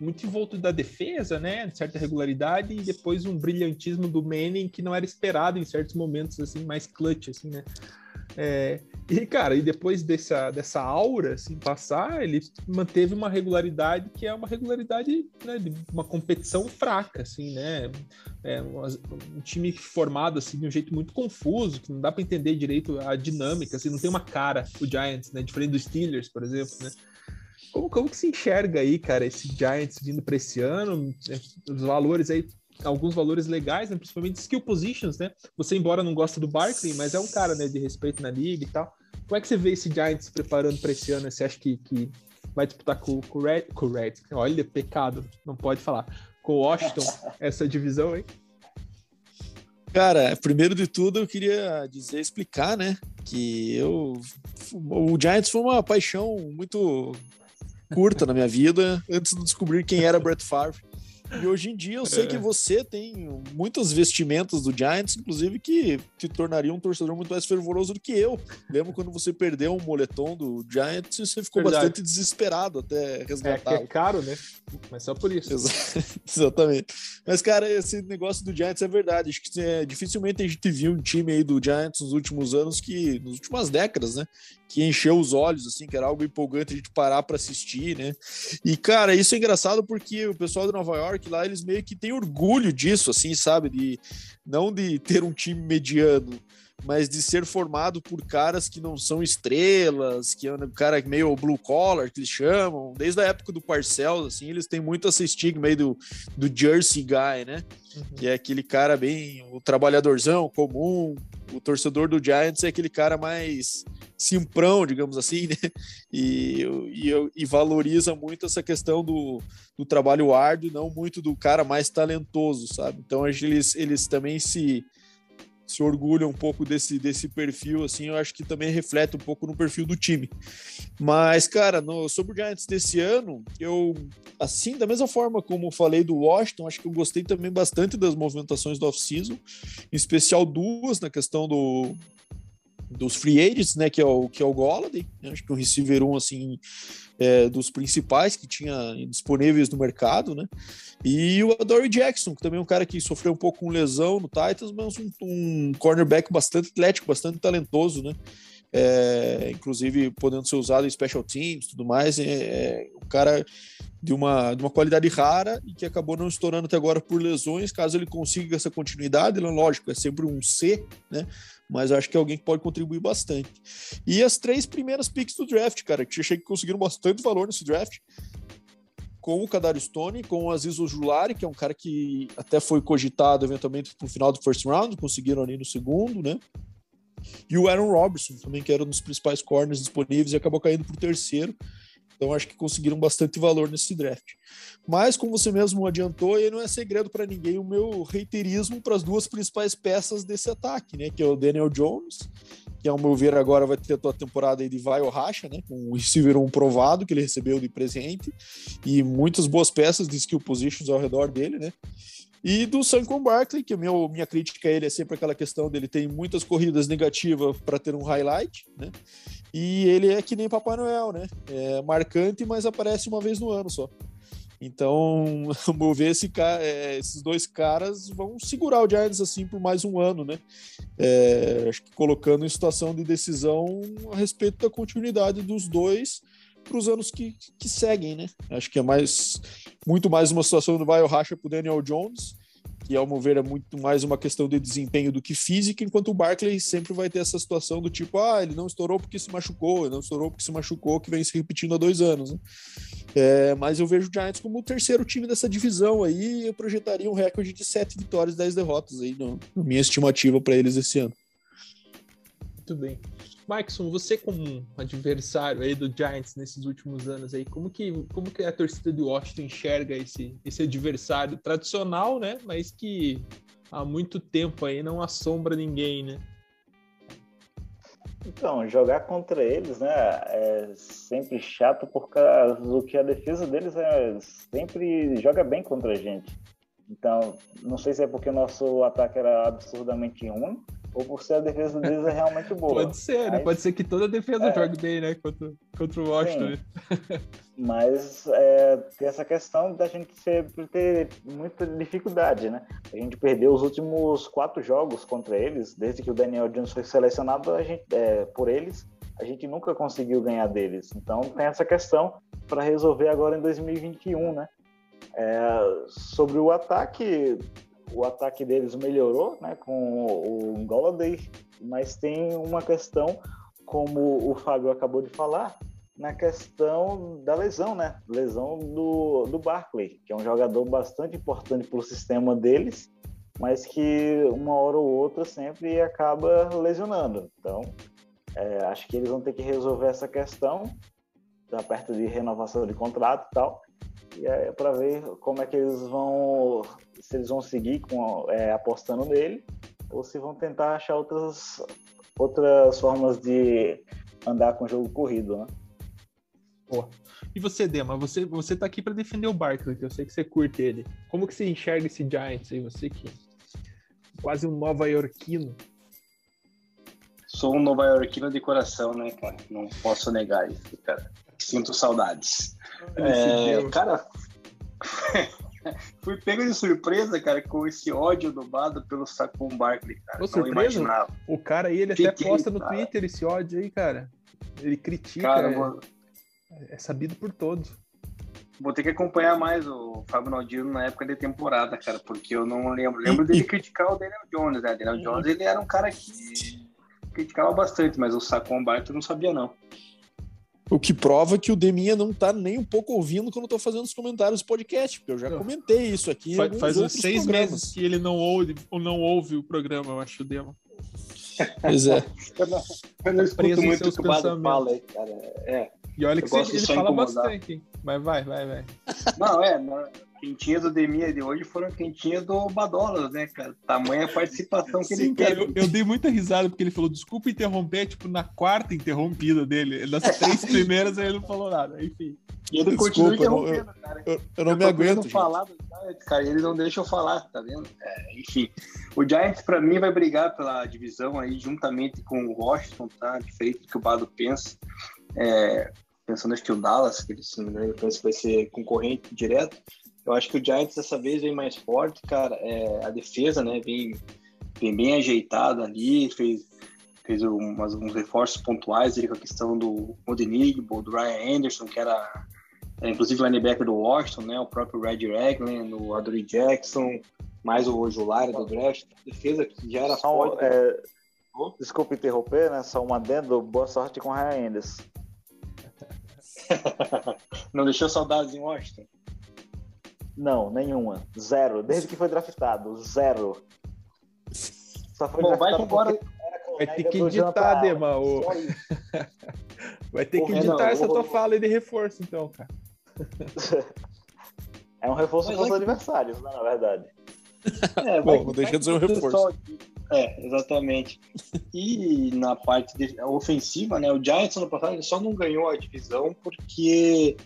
muito envolto da defesa, né? De certa regularidade, e depois um brilhantismo do Manning que não era esperado em certos momentos, assim, mais clutch, assim, né? É, e, cara, e depois dessa, dessa aura assim, passar, ele manteve uma regularidade que é uma regularidade né, de uma competição fraca, assim, né? É um, um, time formado assim, de um jeito muito confuso, que não dá para entender direito a dinâmica, assim, não tem uma cara o Giants, né? Diferente dos Steelers, por exemplo, né? Como, como que se enxerga aí, cara, esse Giants vindo para esse ano? É, os valores aí alguns valores legais, né? principalmente skill positions, né? Você, embora não goste do Barkley, mas é um cara né, de respeito na liga e tal. Como é que você vê esse Giants se preparando para esse ano? Você acha que, que vai disputar com, com, o Red, com o Red? Olha, pecado, não pode falar. Com o Washington, *laughs* essa divisão, hein? Cara, primeiro de tudo eu queria dizer, explicar, né, que eu o Giants foi uma paixão muito curta na minha vida antes de descobrir quem era Brett Favre. E hoje em dia eu sei é. que você tem muitos vestimentos do Giants, inclusive, que te tornaria um torcedor muito mais fervoroso do que eu. Lembro quando você perdeu um moletom do Giants e você ficou Verdade. bastante desesperado até resgatar. É, é caro, né? Mas só por isso. *laughs* Exatamente. Mas, cara, esse negócio do Giants é verdade. Acho que é, dificilmente a gente viu um time aí do Giants nos últimos anos que, nas últimas décadas, né? Que encheu os olhos, assim, que era algo empolgante a gente parar para assistir, né? E, cara, isso é engraçado porque o pessoal de Nova York lá, eles meio que têm orgulho disso, assim, sabe? De não de ter um time mediano, mas de ser formado por caras que não são estrelas, que é um cara meio blue collar, que eles chamam. Desde a época do Parcells, assim, eles têm muito esse estigma aí do, do Jersey Guy, né? Uhum. Que é aquele cara bem, o trabalhadorzão comum. O torcedor do Giants é aquele cara mais simprão, digamos assim, *laughs* né? E, e, e valoriza muito essa questão do, do trabalho árduo não muito do cara mais talentoso, sabe? Então eles, eles também se se orgulha um pouco desse, desse perfil, assim, eu acho que também reflete um pouco no perfil do time. Mas, cara, no, sobre o Giants desse ano, eu, assim, da mesma forma como falei do Washington, acho que eu gostei também bastante das movimentações do off-season, em especial duas na questão do, dos free agents, né, que é o, que é o Golladay, né, acho que o receiver um, assim, é, dos principais que tinha disponíveis no mercado, né, e o Adoree Jackson, que também é um cara que sofreu um pouco com lesão no Titans, mas um, um cornerback bastante atlético, bastante talentoso, né, é, inclusive podendo ser usado em special teams tudo mais, é, é um cara de uma, de uma qualidade rara e que acabou não estourando até agora por lesões. Caso ele consiga essa continuidade, lógico, é sempre um C, né? Mas acho que é alguém que pode contribuir bastante. E as três primeiras picks do draft, cara, que achei que conseguiram bastante valor nesse draft, com o Kadar Stone, com o Aziz Ojulari, que é um cara que até foi cogitado eventualmente no final do first round, conseguiram ali no segundo, né? E o Aaron Robertson, também, que era um dos principais corners disponíveis e acabou caindo para o terceiro. Então acho que conseguiram bastante valor nesse draft. Mas, como você mesmo adiantou, e não é segredo para ninguém o meu reiterismo para as duas principais peças desse ataque, né? Que é o Daniel Jones, que ao meu ver agora vai ter a tua temporada de vai ou racha, né? Com o receiver um provado que ele recebeu de presente e muitas boas peças de skill positions ao redor dele, né? E do Sancon Barkley, que a minha, crítica a ele é sempre aquela questão dele tem muitas corridas negativas para ter um highlight, né? E ele é que nem Papai Noel, né? É marcante, mas aparece uma vez no ano só. Então, *laughs* vamos ver cara, é, esses dois caras vão segurar o Giants assim por mais um ano, né? É, acho que colocando em situação de decisão a respeito da continuidade dos dois para os anos que, que seguem, né? Acho que é mais muito mais uma situação do vai o racha para o Daniel Jones que ao meu ver é muito mais uma questão de desempenho do que física, enquanto o Barkley sempre vai ter essa situação do tipo, ah, ele não estourou porque se machucou, ele não estourou porque se machucou, que vem se repetindo há dois anos, né? É, mas eu vejo o Giants como o terceiro time dessa divisão aí, eu projetaria um recorde de sete vitórias, dez derrotas aí, na minha estimativa para eles esse ano. Muito bem. Maxon, você como adversário aí do Giants nesses últimos anos aí, como que, como que a torcida do Washington enxerga esse, esse adversário tradicional, né? Mas que há muito tempo aí não assombra ninguém, né? Então, jogar contra eles, né, é sempre chato por causa do que a defesa deles é sempre joga bem contra a gente. Então, não sei se é porque o nosso ataque era absurdamente ruim ou por ser a defesa deles é realmente boa. Pode ser, né? Pode ser que toda a defesa é, jogue bem, né? Contra, contra o Washington. *laughs* Mas é, tem essa questão da gente sempre ter muita dificuldade, né? A gente perdeu os últimos quatro jogos contra eles, desde que o Daniel Jones foi selecionado a gente, é, por eles, a gente nunca conseguiu ganhar deles. Então tem essa questão para resolver agora em 2021, né? É, sobre o ataque, o ataque deles melhorou, né, com o Golladay, mas tem uma questão, como o Fábio acabou de falar, na questão da lesão, né? Lesão do, do Barkley, que é um jogador bastante importante para o sistema deles, mas que uma hora ou outra sempre acaba lesionando. Então, é, acho que eles vão ter que resolver essa questão, tá perto de renovação de contrato e tal, e é para ver como é que eles vão, se eles vão seguir com, é, apostando nele ou se vão tentar achar outras, outras formas de andar com o jogo corrido, né? Boa. E você, Dema, você, você tá aqui para defender o Barkley, que eu sei que você curte ele. Como que você enxerga esse Giants aí? Você que quase um nova iorquino. Sou um nova iorquino de coração, né, cara? Não posso negar isso, cara. Sinto saudades. É, cara, *laughs* fui pego de surpresa, cara, com esse ódio dobrado pelo Saquon Barkley, cara. Ô, Não surpresa? imaginava. O cara aí, ele Fiquei, até posta no cara. Twitter esse ódio aí, cara. Ele critica. Cara, é, é sabido por todos. Vou ter que acompanhar mais o Fábio Naldino na época de temporada, cara, porque eu não lembro. Lembro dele criticar o Daniel Jones, né? Daniel Jones, ele era um cara que criticava bastante, mas o Saquon Barkley eu não sabia, não. O que prova que o Deminha não tá nem um pouco ouvindo quando eu tô fazendo os comentários do podcast, porque eu já comentei isso aqui. Faz, faz uns seis programas. meses que ele não ouve, ou não ouve o programa, eu acho, o Demo. Pois é. eu não, eu não escuto muito o que o fala aí, cara. É. E olha que você, ele fala incomodar. bastante, mas vai, vai, vai. Não, é, não, quentinhas do Demia de hoje foram quentinhas do Badolas, né, cara? Tamanha participação que Sim, ele teve. Eu, eu, dei muita risada porque ele falou, desculpa interromper, tipo, na quarta interrompida dele. Nas três *laughs* primeiras ele não falou nada, enfim. E ele Desculpa, continua interrompendo, eu, cara. Eu, eu, eu não me aguento. Falar do Giants, cara, ele não deixa eu falar, tá vendo? É, enfim, o Giants, para mim, vai brigar pela divisão aí, juntamente com o Washington, tá? Diferente do que o Bado pensa. É, pensando acho que o Dallas, que ele, se não me engano, penso que vai ser concorrente direto. Eu acho que o Giants dessa vez vem mais forte, cara. É, a defesa, né, vem, vem bem ajeitada ali, fez, fez umas, uns reforços pontuais ali com a questão do Odenigbo, do Ryan Anderson, que era, era inclusive linebacker do Washington, né, o próprio Red Ragland, o Adoree Jackson, mais o Ojulara do draft. Defesa que já era Só, forte. É... Desculpa interromper, né? Só um adendo. Boa sorte com o Ryan Anderson. *laughs* Não deixou saudades em Washington? Não, nenhuma. Zero. Desde que foi draftado. Zero. Só foi Bom, vai que agora. *laughs* Vai ter que editar, Dema. Vai ter que editar essa tua fala aí de reforço, então, cara. *laughs* é um reforço para os é adversários, né, na verdade. *laughs* É, Bom, não deixa de ser um reforço. É, exatamente. E na parte de, ofensiva, né? O Giants ano passado ele só não ganhou a divisão porque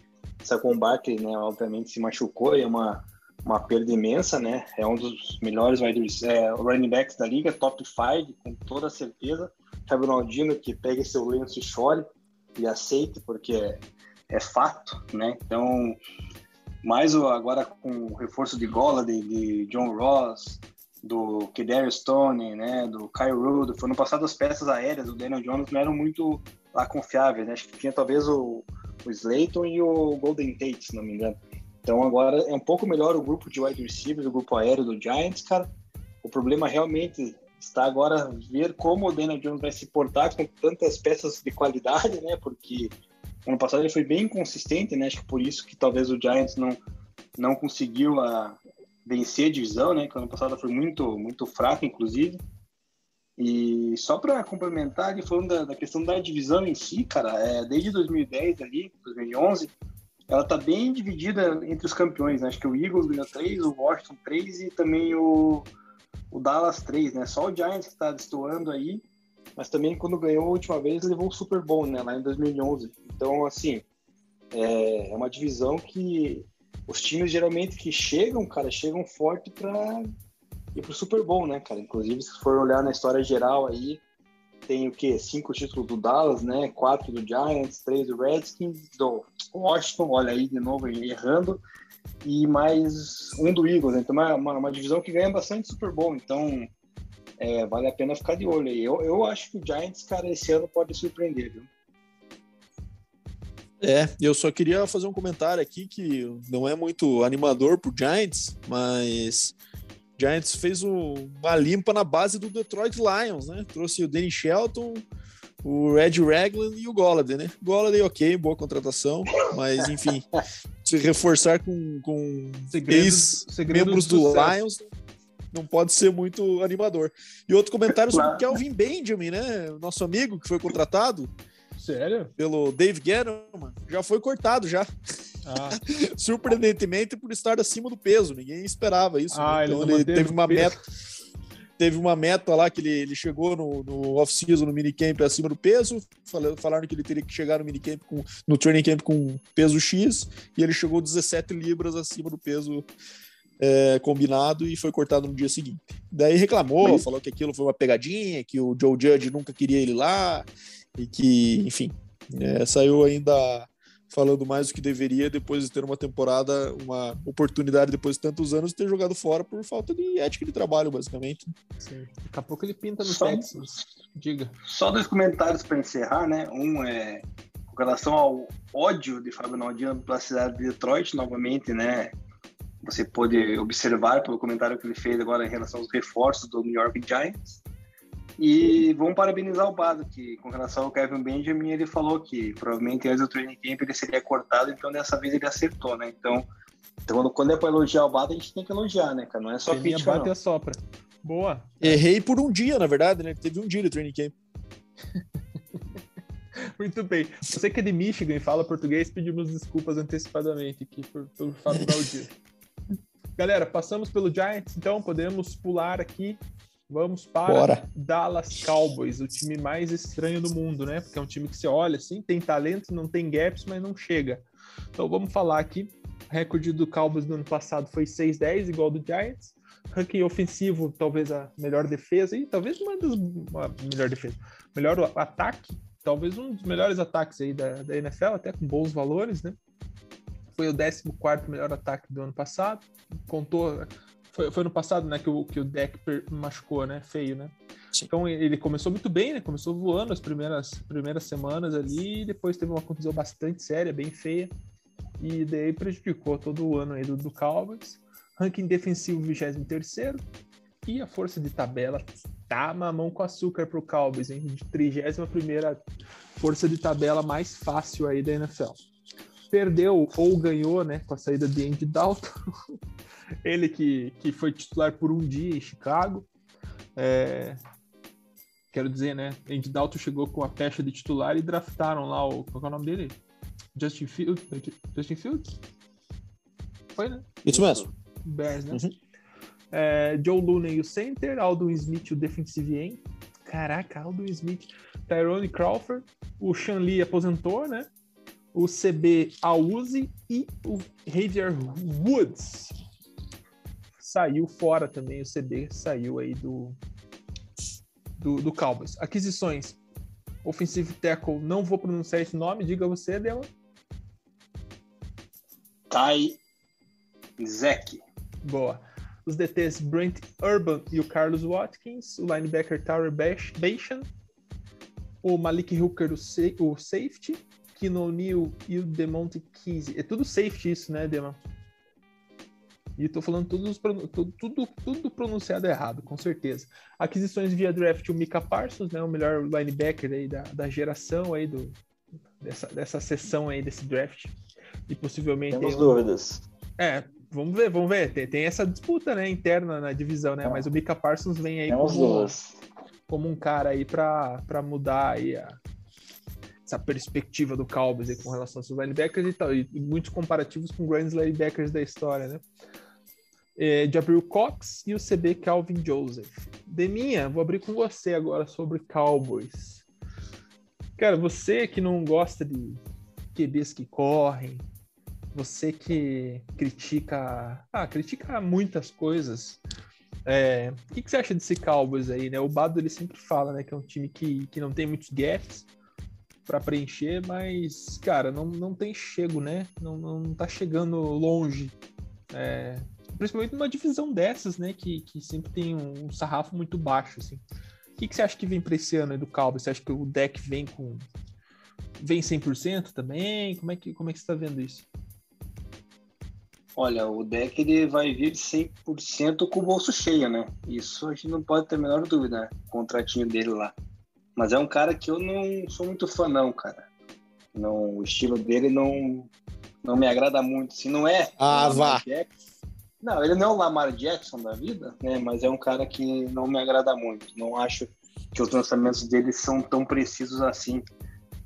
Saquon Barkley, né, obviamente se machucou e é uma, uma perda imensa, né? É um dos melhores é, running backs da liga, top 5, com toda certeza. Fábio Ronaldinho, que pega seu lenço e chore e aceite, porque é, é fato, né? Então, mais agora com o reforço de Gola, de, de John Ross, do Kedarius Stone, né, do Kyle Rudd, foi no passado as peças aéreas do Daniel Jones não eram muito lá confiáveis, né? Acho que tinha talvez o o Slayton e o Golden Tate, se não me engano. Então agora é um pouco melhor o grupo de wide receivers, o grupo aéreo do Giants, cara. O problema realmente está agora ver como o Daniel Jones vai se portar com tantas peças de qualidade, né? Porque ano passado ele foi bem inconsistente, né? Acho que por isso que talvez o Giants não não conseguiu a, ah, vencer a divisão, né? Que ano passado foi muito muito fraco, inclusive. E só para complementar, falando da, da, questão da divisão em si, cara, é, desde 2010 ali, 2011, ela tá bem dividida entre os campeões, né? Acho que o Eagles ganhou três, o Washington três e também o, o Dallas três, né? Só o Giants que tá destoando aí, mas também quando ganhou a última vez levou o Super Bowl, né? Lá em 2011. Então, assim, é, é uma divisão que os times geralmente que chegam, cara, chegam forte para ir pro Super Bowl, né, cara? Inclusive, se for olhar na história geral aí, tem o quê? Cinco títulos do Dallas, né? Quatro do Giants, três do Redskins, do Washington, olha aí de novo errando, e mais um do Eagles. Né? Então, é uma, uma divisão que ganha bastante Super Bowl. Então, é, vale a pena ficar de olho aí. Eu, eu acho que o Giants, cara, esse ano pode surpreender, viu? É, eu só queria fazer um comentário aqui que não é muito animador pro Giants, mas Giants fez uma limpa na base do Detroit Lions, né? Trouxe o Danny Shelton, o Red Ragland e o Golladay, né? Golladay, ok, boa contratação, mas enfim, *laughs* se reforçar com, com ex-membros do, do Lions não pode ser muito animador. E outro comentário sobre o Kelvin Benjamin, né? Nosso amigo que foi contratado. Sério? Pelo Dave Gettleman, já foi cortado já. Ah. *laughs* Surpreendentemente por estar acima do peso, ninguém esperava isso. Ah, né? então ele, ele teve uma meta. Teve uma meta lá que ele, ele chegou no, no off-season, no minicamp, acima do peso. Falaram que ele teria que chegar no minicamp, com, no training camp com peso X, e ele chegou 17 libras acima do peso é, combinado e foi cortado no dia seguinte. Daí reclamou, Mas... falou que aquilo foi uma pegadinha, que o Joe Judge nunca queria ele lá, e que, enfim, é, saiu ainda falando mais do que deveria depois de ter uma temporada, uma oportunidade depois de tantos anos de ter jogado fora por falta de ética de trabalho, basicamente. Sim. Daqui a pouco ele pinta no só, Texas. Diga. Só dois comentários para encerrar, né? Um é com relação ao ódio de Fábio Naldino pela cidade de Detroit, novamente, né? Você pode observar pelo comentário que ele fez agora em relação aos reforços do New York Giants. E vamos parabenizar o Bado, que com relação ao Kevin Benjamin, ele falou que provavelmente antes do training camp ele seria cortado, então dessa vez ele acertou, né? Então, então quando é para elogiar o Bado, a gente tem que elogiar, né, cara? Não é só Peninha crítica, bate não. sopra. Boa. Errei por um dia, na verdade, né? Teve um dia de training camp. *laughs* Muito bem. Você que é de Michigan e fala português, pedimos desculpas antecipadamente aqui por, pelo fato do dia. *laughs* Galera, passamos pelo Giants, então podemos pular aqui Vamos para Bora. Dallas Cowboys, o time mais estranho do mundo, né? Porque é um time que você olha assim, tem talento, não tem gaps, mas não chega. Então vamos falar aqui. O recorde do Cowboys do ano passado foi 6-10, igual do Giants. Ranking ofensivo, talvez a melhor defesa, e talvez uma das. Uma melhor defesa. Melhor ataque, talvez um dos melhores ataques aí da, da NFL, até com bons valores, né? Foi o 14 melhor ataque do ano passado. Contou foi, foi no passado, né, que o, que o deck machucou, né? Feio, né? Sim. Então ele começou muito bem, né? Começou voando as primeiras, primeiras semanas ali, depois teve uma contusão bastante séria, bem feia. E daí prejudicou todo o ano aí do, do Cowboys. Ranking defensivo 23 e a força de tabela tá mamão com açúcar pro Cowboys, hein? De 31 força de tabela mais fácil aí da NFL. Perdeu ou ganhou, né, com a saída de Andy Dalton. *laughs* Ele que, que foi titular por um dia em Chicago. É, quero dizer, né? Andy Dalton chegou com a pecha de titular e draftaram lá o. Qual é o nome dele? Justin Fields? Justin Fields? Foi, né? Isso mesmo. Bears, né? Uhum. É, Joe Looney, o center. Aldon Smith, o defensive end. Caraca, Aldon Smith. Tyrone Crawford. O Sean Lee aposentou, né? O CB Auzi e o Javier Woods saiu fora também, o CD saiu aí do, do, do Cowboys. Aquisições. Offensive tackle, não vou pronunciar esse nome, diga você, Dema. Tai Zek. Boa. Os DTs Brent Urban e o Carlos Watkins, o linebacker Tyler Bashan, o Malik Hooker, o, sa o safety, Kino O'Neill e o Demonte Keys. É tudo safety isso, né, Dema? E estou falando tudo, tudo, tudo pronunciado errado, com certeza. Aquisições via draft, o Mika Parsons, né, o melhor linebacker aí da, da geração aí do, dessa, dessa sessão aí desse draft. E possivelmente... Temos um... dúvidas. É, vamos ver, vamos ver. Tem, tem essa disputa né, interna na divisão, né? Mas o Mika Parsons vem aí como, como, um cara aí para mudar aí a, essa perspectiva do Cowboys com relação aos linebackers e tal, e muitos comparativos com grandes linebackers da história, né? É, Jabril Cox e o CB Calvin Joseph. Deminha, vou abrir com você agora sobre Cowboys. Cara, você que não gosta de QBs que correm, você que critica, ah, critica muitas coisas. É, o que, que, você acha desse Cowboys aí, né? O Bado ele sempre fala, né, que é um time que, que não tem muitos gaps para preencher, mas cara, não, não tem chego, né? Não, não tá chegando longe. É, principalmente numa divisão dessas, né, que, que sempre tem um, sarrafo muito baixo, assim. O que, que você acha que vem para esse ano aí do Cowboys? Você acha que o deck vem com vem 100% também? Como é que como é que você tá vendo isso? Olha, o deck ele vai vir 100% com o bolso cheio, né? Isso a gente não pode ter a menor dúvida, né? O contratinho dele lá. Mas é um cara que eu não sou muito fã, não, cara. Não, o estilo dele não, não me agrada muito. Se não é. Ah, vá! Jackson, não, ele não é o Lamar Jackson da vida, né? Mas é um cara que não me agrada muito. Não acho que os lançamentos dele são tão precisos assim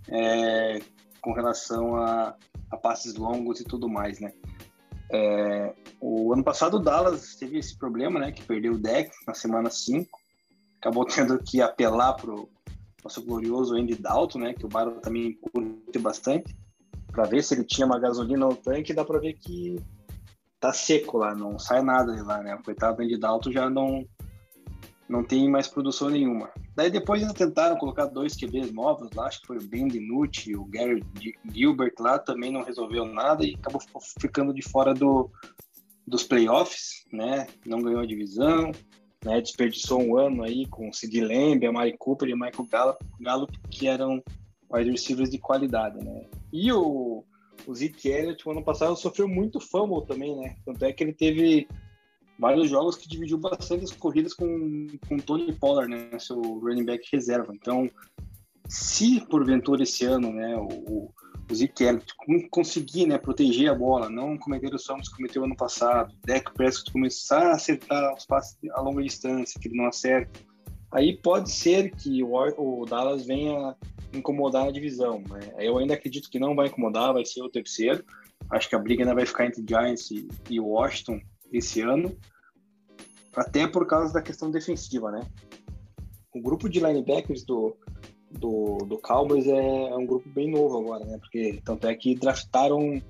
é, com relação a, a passes longos e tudo mais, né? É, o ano passado o Dallas teve esse problema, né? Que perdeu o deck na semana 5. Acabou tendo que apelar pro nosso glorioso Andy Dalton, né? Que o Baro também curte bastante. para ver se ele tinha uma gasolina no tanque. Dá para ver que tá seco lá, não sai nada de lá, né? O coitado do Andy Dalton já não não tem mais produção nenhuma. Daí depois eles tentaram colocar dois QBs novos lá, acho que foi o Ben DiNucci e o Gary Gilbert lá, também não resolveu nada e acabou ficando de fora do, dos playoffs, né? Não ganhou a divisão, né? Desperdiçou um ano aí com o Sid Lamb, a Mari Cooper e o Michael Gallup, Gallup que eram wide receivers de qualidade, né? E o, o Zeke Elliott, ano passado, sofreu muito fumble também, né? Tanto é que ele teve vários jogos que dividiu bastante as corridas com, com Tony Pollard, né, seu running back reserva. Então, se porventura esse ano, né, o, o Zeke Elliott conseguir, né, proteger a bola, não cometer os erros que cometeu ano passado, Dak Prescott começar a acertar os passes a longa distância, que ele não acerta, aí pode ser que o, o Dallas venha incomodar a divisão. Né? Eu ainda acredito que não vai incomodar, vai ser o terceiro. Acho que a briga ainda vai ficar entre Giants e, e Washington esse ano, até por causa da questão defensiva, né? O grupo de linebackers do, do, do Cowboys é, é um grupo bem novo agora, né? Porque tanto é que draftaram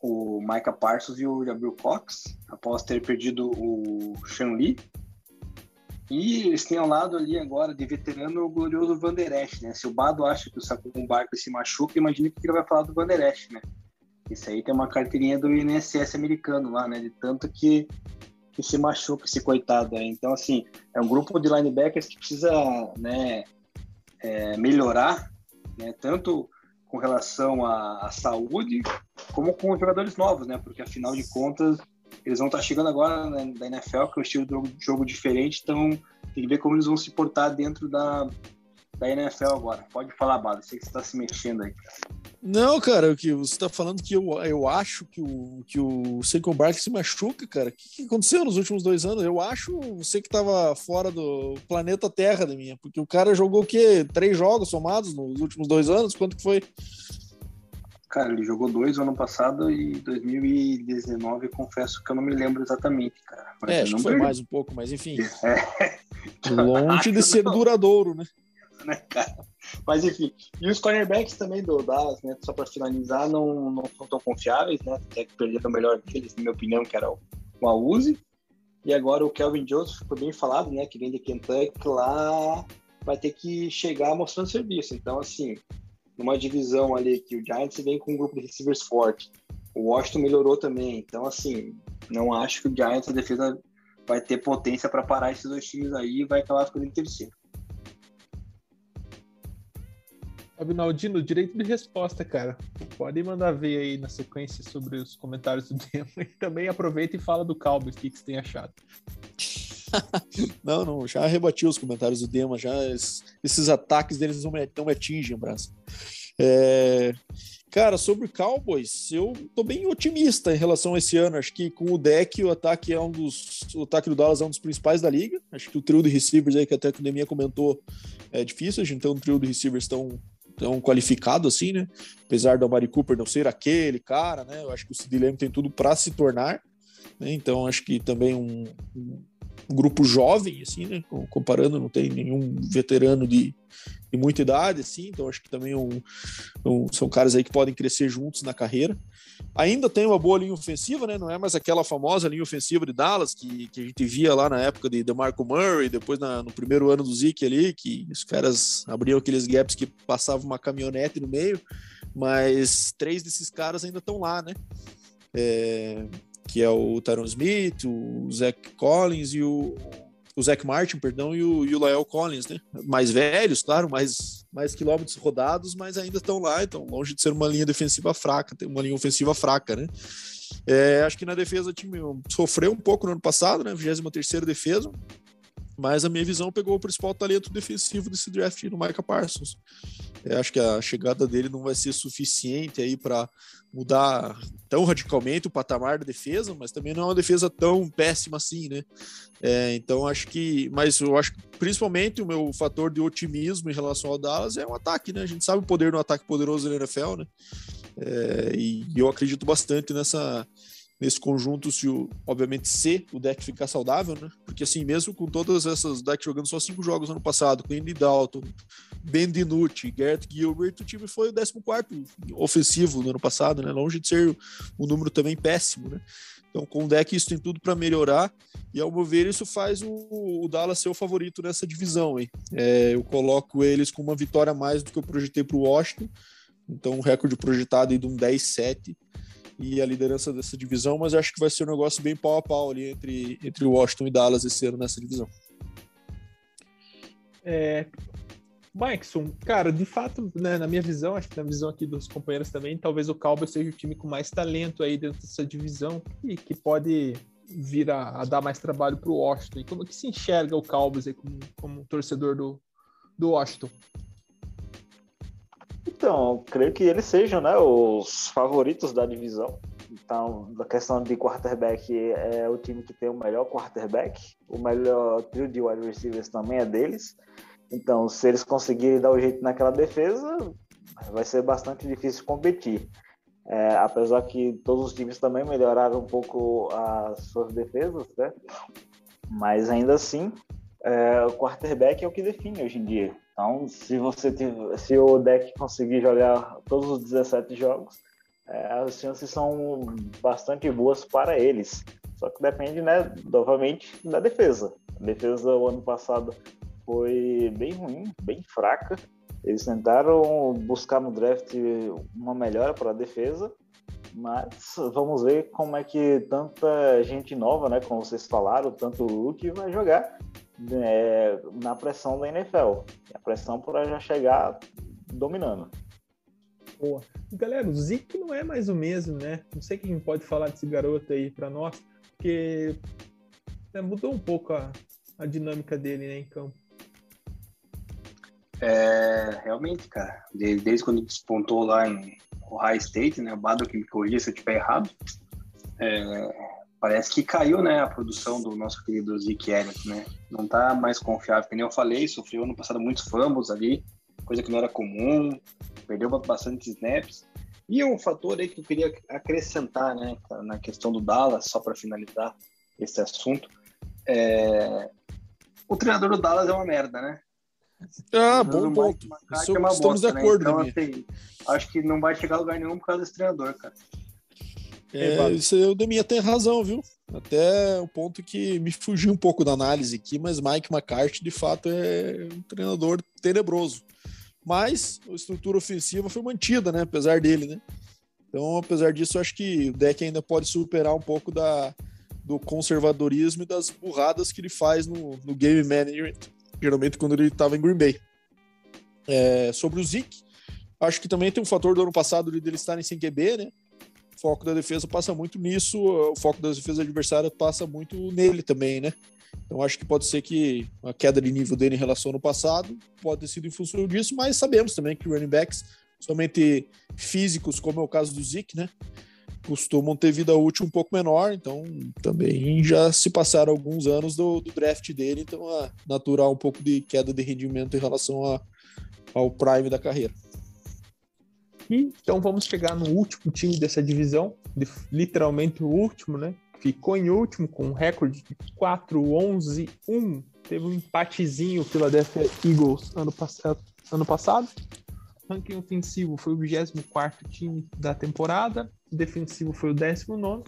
o Micah Parsons e o Gabriel Cox após ter perdido o Sean Lee. E eles têm ao lado ali agora de veterano o glorioso Van Der Esch, né? Se o Bado acha que o Saquon Barkley se machuca, imagine que ele vai falar do Van Der Esch, né? Isso aí tem uma carteirinha do INSS americano lá, né? De tanto que, que se machuca esse coitado aí. Então, assim, é um grupo de linebackers que precisa né, é, melhorar, né? Tanto com relação à, à, saúde, como com os jogadores novos, né? Porque, afinal de contas, eles vão estar chegando agora né, da NFL, que é um estilo de jogo diferente, então tem que ver como eles vão se portar dentro da, da NFL agora. Pode falar, Bada, sei que você está se mexendo aí. Não, cara, o que você está falando que eu, eu acho que o, que o Saquon Barkley se machuca, cara. O que, que, aconteceu nos últimos dois anos? Eu acho você que estava fora do planeta Terra da minha, porque o cara jogou o quê? Três jogos somados nos últimos dois anos? Quanto que foi? Cara, ele jogou dois ano passado e 2019, confesso que eu não me lembro exatamente, cara. Mas é, acho que foi mais um pouco, mas enfim. *laughs* É. Longe de ser não. duradouro, né? *laughs* né? Mas enfim, e os cornerbacks também do Dallas, né? Só para finalizar, não, não são tão confiáveis, né? Até que perderam o melhor deles, na minha opinião, que era o, o Auzi. E agora o Kelvin Jones foi bem falado, né? Que vem de Kentucky lá, vai ter que chegar mostrando serviço. Então, assim, numa divisão ali que o Giants vem com um grupo de receivers forte, o Washington melhorou também. Então, assim, não acho que o Giants, a defesa, vai ter potência para parar esses dois times aí e vai acabar ficando em terceiro. Abinaldino, direito de resposta, cara. Pode mandar ver aí na sequência sobre os comentários do *laughs* Demo e também aproveita e fala do Cowboys, o que, que você tem achado. *laughs* não, não, já rebati os comentários do Dema, já esses ataques deles não me, não me atingem, braço. É, cara, sobre o Cowboys, eu tô bem otimista em relação a esse ano. Acho que com o deck, o ataque é um dos. O ataque do Dallas é um dos principais da liga. Acho que o trio de receivers aí, que até o Deminha comentou, é difícil. A gente tem um trio de receivers tão, tão qualificado assim, né? Apesar do Amari Cooper não ser aquele cara, né? Eu acho que o Sid Lamb tem tudo para se tornar. Né? Então, acho que também um, um grupo jovem, assim, né? Comparando, não tem nenhum veterano de, de muita idade, assim, então acho que também um, um, são caras aí que podem crescer juntos na carreira. Ainda tem uma boa linha ofensiva, né? Não é mais aquela famosa linha ofensiva de Dallas que, que a gente via lá na época de DeMarco Murray, depois na, no primeiro ano do Zeke ali, que os caras abriam aqueles gaps que passava uma caminhonete no meio, mas três desses caras ainda estão lá, né? É, que é o Tyron Smith, o Zach Collins e o, o Zach Martin, perdão, e o, e o Lyle Collins, né? Mais velhos, claro, mais, mais quilômetros rodados, mas ainda estão lá, então longe de ser uma linha defensiva fraca, uma linha ofensiva fraca, né? É, acho que na defesa o time sofreu um pouco no ano passado, né? 23 defesa, mas a minha visão pegou o principal talento defensivo desse draft no Micah Parsons. Eu acho que a chegada dele não vai ser suficiente aí para mudar tão radicalmente o patamar da defesa, mas também não é uma defesa tão péssima assim, né? É, então acho que, mas eu acho que principalmente o meu fator de otimismo em relação ao Dallas é um ataque, né? A gente sabe o poder do ataque poderoso da NFL, né? É, e eu acredito bastante nessa nesse conjunto se o, obviamente se o deck ficar saudável, né? Porque assim, mesmo com todas essas decks jogando só cinco jogos no ano passado, com Andy Dalton, Ben DiNucci, Garrett Gilbert, o time foi o 14 ofensivo no ano passado, né? Longe de ser um número também péssimo, né? Então, com o deck, isso tem tudo para melhorar. E, ao meu ver, isso faz o, o Dallas ser o favorito nessa divisão. Hein? É, eu coloco eles com uma vitória a mais do que eu projetei para o Washington. Então, um recorde projetado aí de um 10-7 e a liderança dessa divisão, mas acho que vai ser um negócio bem pau a pau ali entre, entre Washington e Dallas esse ano nessa divisão. É, Mikeson, cara, de fato, né, na minha visão, acho que na visão aqui dos companheiros também, talvez o Cowboys seja o time com mais talento aí dentro dessa divisão e que pode vir a, a dar mais trabalho para o Washington. Como que se enxerga o Cowboys aí como, como torcedor do, do Washington? Então, creio que eles sejam né, os favoritos da divisão. Então, da questão de quarterback, é o time que tem o melhor quarterback, o melhor trio de wide receivers também é deles. Então, se eles conseguirem dar o jeito naquela defesa, vai ser bastante difícil competir. É, apesar que todos os times também melhoraram um pouco as suas defesas, né? Mas ainda assim, é, o quarterback é o que define hoje em dia. Então, se você tiver, se o deck conseguir jogar todos os 17 jogos, é, as chances são bastante boas para eles. Só que depende, né, novamente, da defesa. A defesa o ano passado foi bem ruim, bem fraca. Eles tentaram buscar no draft uma melhora para a defesa, mas vamos ver como é que tanta gente nova, né, como vocês falaram, tanto o Luke vai jogar é, na pressão da NFL. A pressão para já chegar dominando. Boa. Galera, o Zeke não é mais o mesmo, né? Não sei quem pode falar desse garoto aí para nós, porque né, mudou um pouco a, a dinâmica dele né, em campo. É, realmente, cara, desde, desde quando despontou lá em Ohio State, né, o Bado que me corrija se eu estiver errado, é, parece que caiu, né, a produção do nosso querido Zeke Elliott, né? Não tá mais confiável, que nem eu falei, sofreu no passado muitos fumbles ali, coisa que não era comum, perdeu bastante snaps. E um fator aí que eu queria acrescentar, né, na questão do Dallas, só para finalizar esse assunto, é... o treinador do Dallas é uma merda, né? Ah, bom ponto. É estamos bosta, de né? acordo, né? Então, assim, acho que não vai chegar a lugar nenhum por causa desse treinador, cara. É, isso o Deminha tem razão, viu? Até o ponto que me fugiu um pouco da análise aqui, mas Mike McCarthy de fato é um treinador tenebroso. Mas a estrutura ofensiva foi mantida, né? Apesar dele, né? Então, apesar disso, eu acho que o deck ainda pode superar um pouco da, do conservadorismo e das burradas que ele faz no, no game management, geralmente quando ele estava em Green Bay. É, sobre o Zeke, acho que também tem um fator do ano passado de ele estarem sem QB, né? Foco da defesa passa muito nisso, o foco da defesa adversária passa muito nele também, né? Então acho que pode ser que a queda de nível dele em relação ao passado pode ter sido em função disso, mas sabemos também que running backs, somente físicos, como é o caso do Zeke, né? Costumam ter vida útil um pouco menor, então também já se passaram alguns anos do, do draft dele, então é natural um pouco de queda de rendimento em relação a, ao prime da carreira. E, então vamos chegar no último time dessa divisão, literalmente o último, né? ficou em último com um recorde de 4-11-1. Teve um empatezinho Philadelphia Eagles ano, passado, ano passado. Ranking ofensivo foi o 24 time da temporada, defensivo foi o 19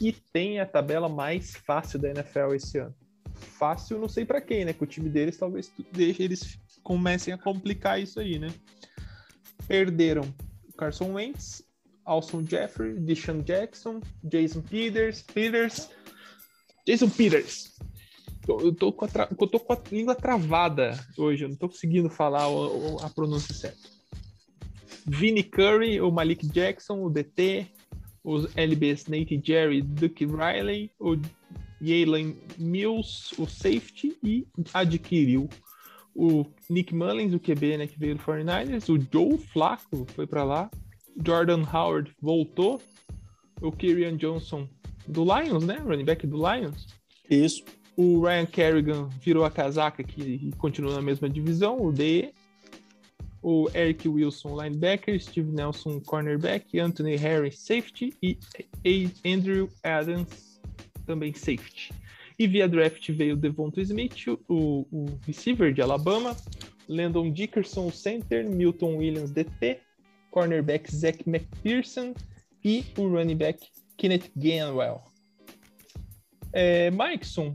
e tem a tabela mais fácil da NFL esse ano. Fácil, não sei para quem, né? Que o time deles talvez deixe eles comecem a complicar isso aí, né? Perderam Carson Wentz, Alson Jeffrey, Deshaun Jackson, Jason Peters, Peters, Jason Peters. Eu tô, com a, tra... eu tô com a língua travada hoje, eu não tô conseguindo falar a, a pronúncia certa. Vinnie Curry, o Malik Jackson, o DT, os LBs Nate Jerry, Duke Riley, o Jalen Mills, o safety, e adquiriu o Nick Mullins, o QB, né, que veio do 49ers, o Joe Flacco foi para lá, Jordan Howard voltou, o Kyrian Johnson do Lions, né, running back do Lions. Isso. O Ryan Kerrigan virou a casaca que continua na mesma divisão, o DE. O Eric Wilson, linebacker, Steve Nelson, cornerback, Anthony Harris, safety e Andrew Adams, também safety. E via draft veio Devonta Smith, o, o receiver de Alabama, Landon Dickerson, o center, Milton Williams, DT, cornerback Zach McPherson e o running back Kenneth Gainwell. É, Mikeson,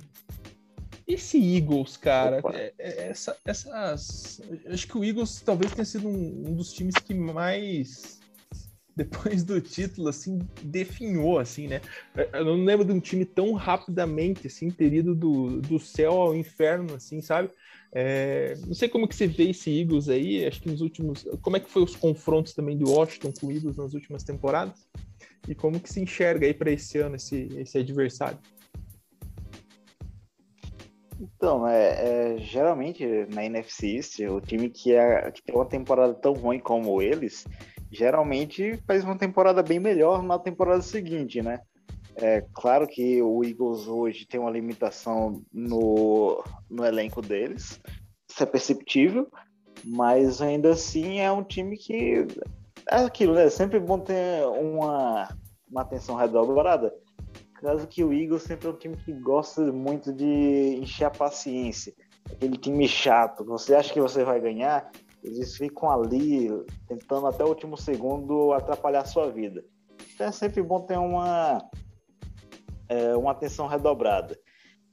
esse Eagles, cara, é, é, essa, essas. Acho que o Eagles talvez tenha sido um, um, dos times que mais, depois do título, assim, definhou, assim, né? Eu não lembro de um time tão rapidamente, assim, ter ido do, do céu ao inferno, assim, sabe? É, não sei como que você vê esse Eagles aí, acho que nos últimos. Como é que foi os confrontos também do Washington com o Eagles nas últimas temporadas? E como que se enxerga aí para esse ano esse, esse adversário? Então, é, é, geralmente na NFC East, o time que, é, que tem uma temporada tão ruim como eles, geralmente faz uma temporada bem melhor na temporada seguinte, né? É claro que o Eagles hoje tem uma limitação no, no elenco deles, isso é perceptível, mas ainda assim é um time que é aquilo, né? É sempre bom ter uma, uma atenção redobrada caso que o Eagles sempre é um time que gosta muito de encher a paciência. Aquele time chato. Você acha que você vai ganhar, eles ficam ali tentando até o último segundo atrapalhar a sua vida. Então é sempre bom ter uma, é, uma atenção redobrada.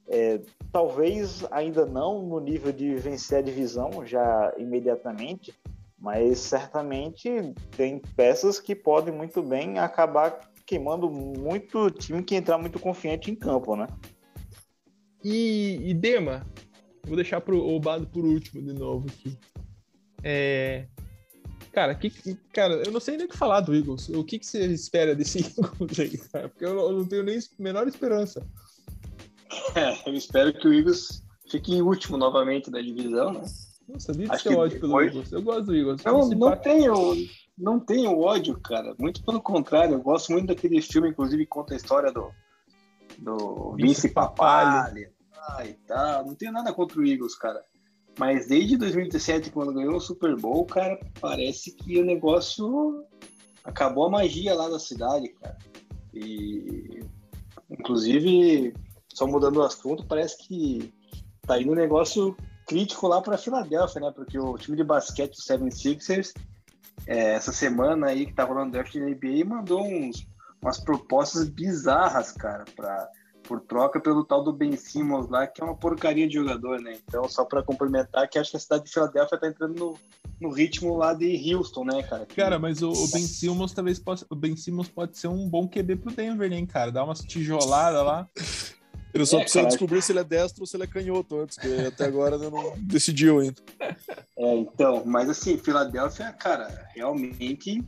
É, talvez ainda não no nível de vencer a divisão já imediatamente, mas certamente tem peças que podem muito bem acabar queimando muito time que entrar muito confiante em campo, né? E, e Dema, vou deixar pro, Bado por último de novo aqui. É, cara, que, cara, eu não sei nem o que falar do Eagles. O que, que você espera desse *laughs* Eagles aí, cara? Porque eu, eu não tenho nem a menor esperança. É, eu espero que o Eagles fique em último novamente da divisão, né? Não sabia de ser ódio pelo Eagles. Eu gosto do Eagles. Não, não tenho, não tenho ódio, cara. Muito pelo contrário. Eu gosto muito daquele filme, inclusive, que conta a história do, do Vince Papali ah, e tal. Não tenho nada contra o Eagles, cara. Mas desde 2017, quando ganhou o Super Bowl, cara, parece que o negócio acabou a magia lá da cidade, cara. E, inclusive, só mudando o assunto, parece que tá indo um negócio crítico lá para Filadélfia, né? Porque o time de basquete Seven Sixers é, essa semana aí que tá rolando draft da NBA mandou uns, umas propostas bizarras, cara, pra, por troca pelo tal do Ben Simmons lá, que é uma porcaria de jogador, né? Então, só para complementar, que acho que a cidade de Filadélfia tá entrando no, no ritmo lá de Houston, né, cara? Que... Cara, mas o, o, Ben Simmons talvez possa, o Ben Simmons pode ser um bom QB pro Denver, né, cara? Dá umas tijoladas lá. *laughs* Ele só é, precisa cara. descobrir se ele é destro ou se ele é canhoto antes, que até agora ele não decidiu ainda. É, então, mas assim, Filadélfia, cara, realmente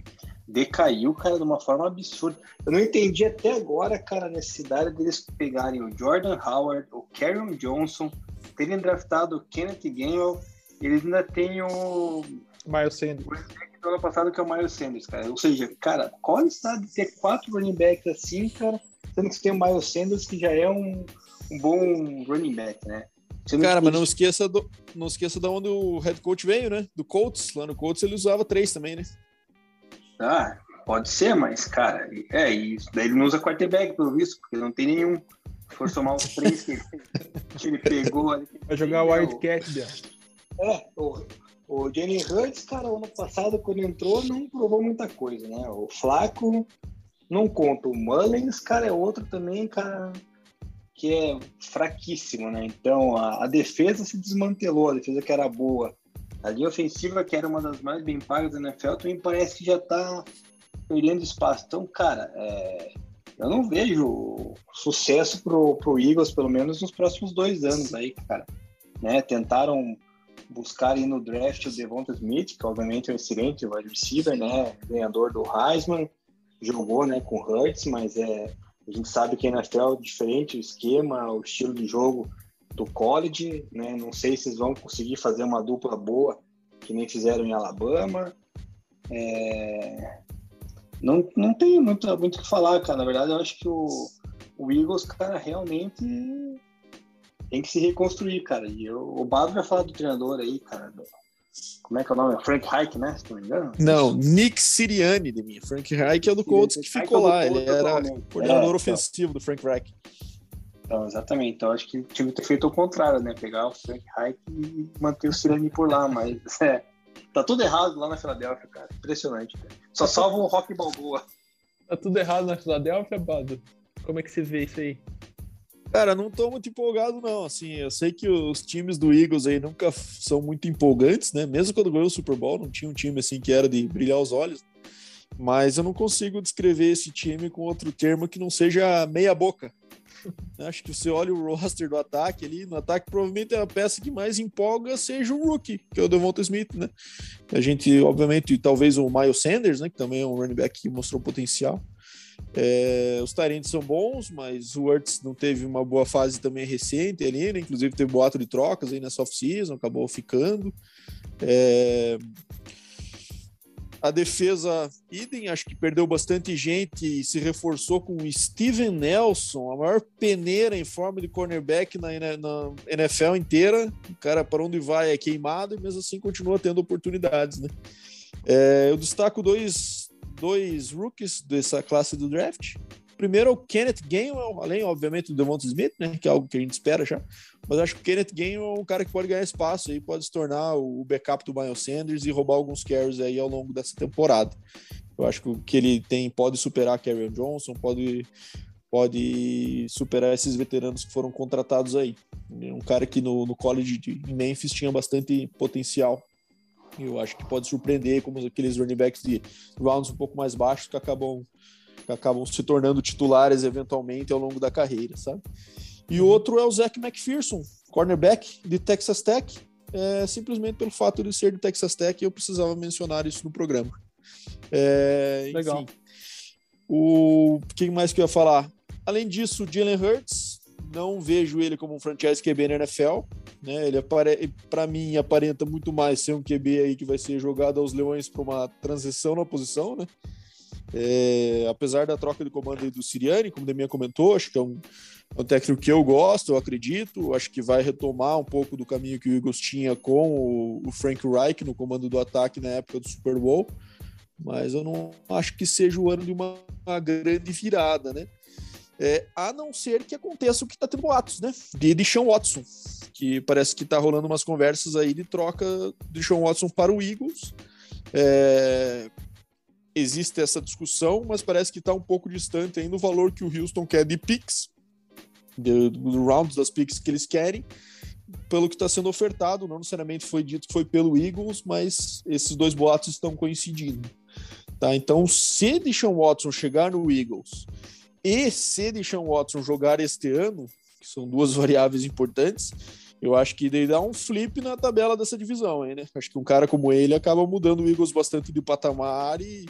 decaiu, cara, de uma forma absurda. Eu não entendi até agora, cara, a necessidade deles pegarem o Jordan Howard, o Karen Johnson, terem draftado o Kenneth Gainwell, eles ainda têm o... Miles Sanders. O do ano passado, que é o Miles Sanders, cara. Ou seja, cara, qual a necessidade de ter quatro running backs assim, cara, sendo que você tem o Miles Sanders, que já é um, um bom running back, né? Sendo Cara, mas não esqueça, do, não esqueça de onde o head coach veio, né? Do Colts. Lá no Colts ele usava três também, né? Ah, pode ser, mas, cara, é isso. Daí ele não usa quarterback, pelo visto, porque não tem nenhum. for somar os três que, que ele pegou ali. Vai jogar o Wildcat, Biel. É, o, o Jalen Hurts, cara, ano passado, quando entrou, não provou muita coisa, né? O Flaco não conta. O Mullins, cara, é outro também, cara, que é fraquíssimo, né? Então, a, a defesa se desmantelou, a defesa que era boa. A linha ofensiva, que era uma das mais bem pagas da NFL, também parece que já tá perdendo espaço. Então, cara, é, eu não vejo sucesso pro, pro Eagles, pelo menos nos próximos dois anos aí, cara. Né? Tentaram buscar aí no draft o Devonta Smith, que obviamente é um excelente wide receiver, né? Ganhador do Heisman, jogou né, com Hurts, mas é, a gente sabe que a NFL é diferente, o esquema, o estilo de jogo do college, né? Não sei se eles vão conseguir fazer uma dupla boa, que nem fizeram em Alabama. É... Não, não tem muito, muito o que falar, cara. Na verdade, eu acho que o, o Eagles, cara, realmente tem que se reconstruir, cara. E eu, o Bado vai falar do treinador aí, cara. Como é que é o nome? Frank Reich, né? Se não me engano. Não, Nick Sirianni de mim. Frank Reich é o do Colts que ficou lá. Ele era coordenador é, ofensivo do Frank Reich. Então, exatamente. Então, acho que tinha que ter feito o contrário, né? Pegar o Frank Reich e manter o Sirianni por lá. Mas, *laughs* é, tá tudo errado lá na Filadélfia, cara. Impressionante. Cara. Só salva o Rock Balboa. Tá tudo errado na Filadélfia, Bado? Como é que você vê isso aí? Cara, não tô muito empolgado, não. Assim, eu sei que os times do Eagles aí nunca são muito empolgantes, né? Mesmo quando ganhou o Super Bowl, não tinha um time assim que era de brilhar os olhos. Mas eu não consigo descrever esse time com outro termo que não seja meia boca. *laughs* Acho que você olha o roster do ataque ali, no ataque provavelmente a peça que mais empolga seja o rookie, que é o Devonta Smith, né? A gente, obviamente, talvez o Miles Sanders, né, que também é um running back que mostrou potencial. É, os Tarentes são bons, mas o Hurts não teve uma boa fase também recente ali, né? Inclusive teve boato de trocas aí nessa off-season, acabou ficando. É... A defesa, idem, acho que perdeu bastante gente e se reforçou com o Steven Nelson, a maior peneira em forma de cornerback na, na NFL inteira. O cara, para onde vai, é queimado e mesmo assim continua tendo oportunidades, né? É, eu destaco dois dois rookies dessa classe do draft. Primeiro é o Kenneth Gainwell, além, obviamente, do Devonta Smith, né, que é algo que a gente espera já. Mas acho que o Kenneth Gainwell é um cara que pode ganhar espaço e pode se tornar o backup do Miles Sanders e roubar alguns carries aí ao longo dessa temporada. Eu acho que ele tem pode superar Kerryon Johnson, pode pode superar esses veteranos que foram contratados aí. Um cara que no, no college de Memphis tinha bastante potencial eu acho que pode surpreender como aqueles running backs de rounds um pouco mais baixos que acabam, que acabam se tornando titulares eventualmente ao longo da carreira, sabe? E o outro é o Zach McPherson, cornerback de Texas Tech, é, simplesmente pelo fato de ser de Texas Tech, eu precisava mencionar isso no programa. É, Legal. Enfim, o que mais que eu ia falar? Além disso, Jalen Hurts, não vejo ele como um franchise QB na NFL. Né? Ele para mim aparenta muito mais ser um QB aí que vai ser jogado aos Leões para uma transição na posição, né? É, apesar da troca de comando do Siriani, como o Demian comentou, acho que é um, é um técnico que eu gosto, eu acredito, acho que vai retomar um pouco do caminho que o Eagles tinha com o, o Frank Reich no comando do ataque na época do Super Bowl, mas eu não acho que seja o ano de uma, uma grande virada, né? É, a não ser que aconteça o que está tendo boatos, né? De, de Sean Watson, que parece que está rolando umas conversas aí de troca de Sean Watson para o Eagles. É, existe essa discussão, mas parece que está um pouco distante ainda o valor que o Houston quer de picks, do, rounds das picks que eles querem, pelo que está sendo ofertado. Não necessariamente foi dito que foi pelo Eagles, mas esses dois boatos estão coincidindo. Tá? Então, se Deshaun Watson chegar no Eagles e se Deshaun Watson jogar este ano, que são duas *laughs* variáveis importantes, eu acho que ele dá um flip na tabela dessa divisão, hein, né? Acho que um cara como ele acaba mudando o Eagles bastante de patamar e,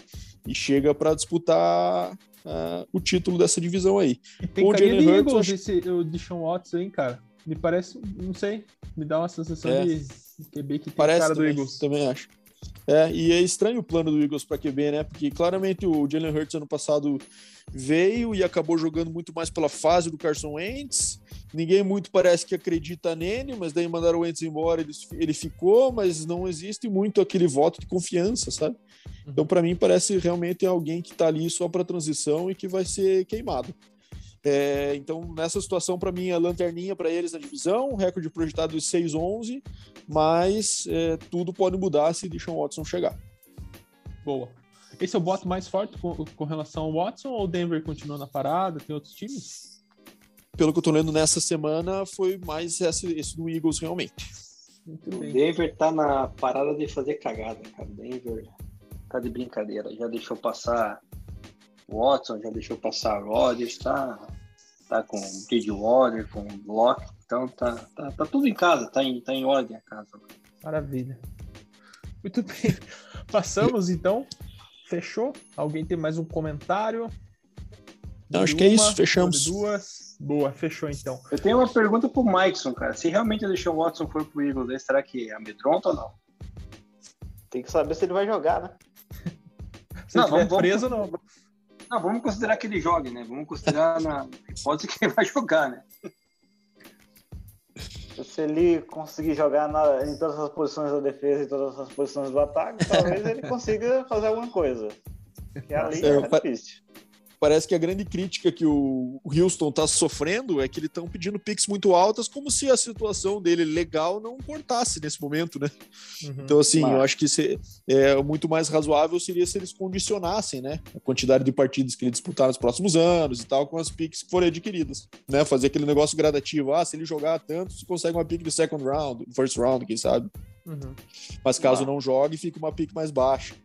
e chega para disputar uh, o título dessa divisão aí. E tem o Jalen Hurts, Eagles, acho... esse, o Deshaun Watson, hein, cara? Me parece, não sei, me dá uma sensação é. de QB que tem parece cara também, do Eagles. Também acho. É, e é estranho o plano do Eagles para QB, né? Porque claramente o Jalen Hurts ano passado veio e acabou jogando muito mais pela fase do Carson Wentz. Ninguém muito parece que acredita nele, mas daí mandaram o Wentz embora, ele, ele ficou, mas não existe muito aquele voto de confiança, sabe? Então, para mim, parece realmente alguém que está ali só para transição e que vai ser queimado. É, então, nessa situação, para mim, é lanterninha para eles na divisão, recorde projetado de 6-11, mas é, tudo pode mudar se o Watson chegar. Boa. Esse é o voto mais forte com, com, relação ao Watson ou o Denver continua na parada? Tem outros times? Pelo que eu tô lendo nessa semana, foi mais esse, esse do Eagles realmente. O. Denver tá na parada de fazer cagada, cara. Denver tá de brincadeira. Já deixou passar Watson, já deixou passar Rodgers, tá, tá com Bridgewater, com Locke. Então tá, tá, tá tudo em casa, tá em, tá em ordem a casa. Maravilha. Muito bem. *laughs* Passamos então. Fechou? Alguém tem mais um comentário? Não, acho uma, que é isso, fechamos. Duas. Boa, fechou então. Eu tenho uma pergunta pro Mikeson, cara. Se realmente o Sean Watson for pro Eagles, será que amedronta ou não? Tem que saber se ele vai jogar, né? *laughs* se não, vamos, preso, não. Não, vamos considerar que ele jogue, né? Vamos considerar na hipótese que ele vai jogar, né? Se ele conseguir jogar na, em todas as posições da defesa e todas as posições do ataque, talvez ele consiga fazer alguma coisa. Porque ali é, é difícil parece que a grande crítica que o Houston está sofrendo é que eles estão pedindo picks muito altas, como se a situação dele legal não importasse nesse momento, né? Uhum. Então, assim, Mas... eu acho que se, é, muito mais razoável seria se eles condicionassem, né? A quantidade de partidas que ele disputar nos próximos anos e tal, com as picks que forem adquiridas, né? Fazer aquele negócio gradativo. Ah, se ele jogar tanto, você consegue uma pick de second round, first round, quem sabe? Uhum. Mas caso não jogue, fica uma pick mais baixa.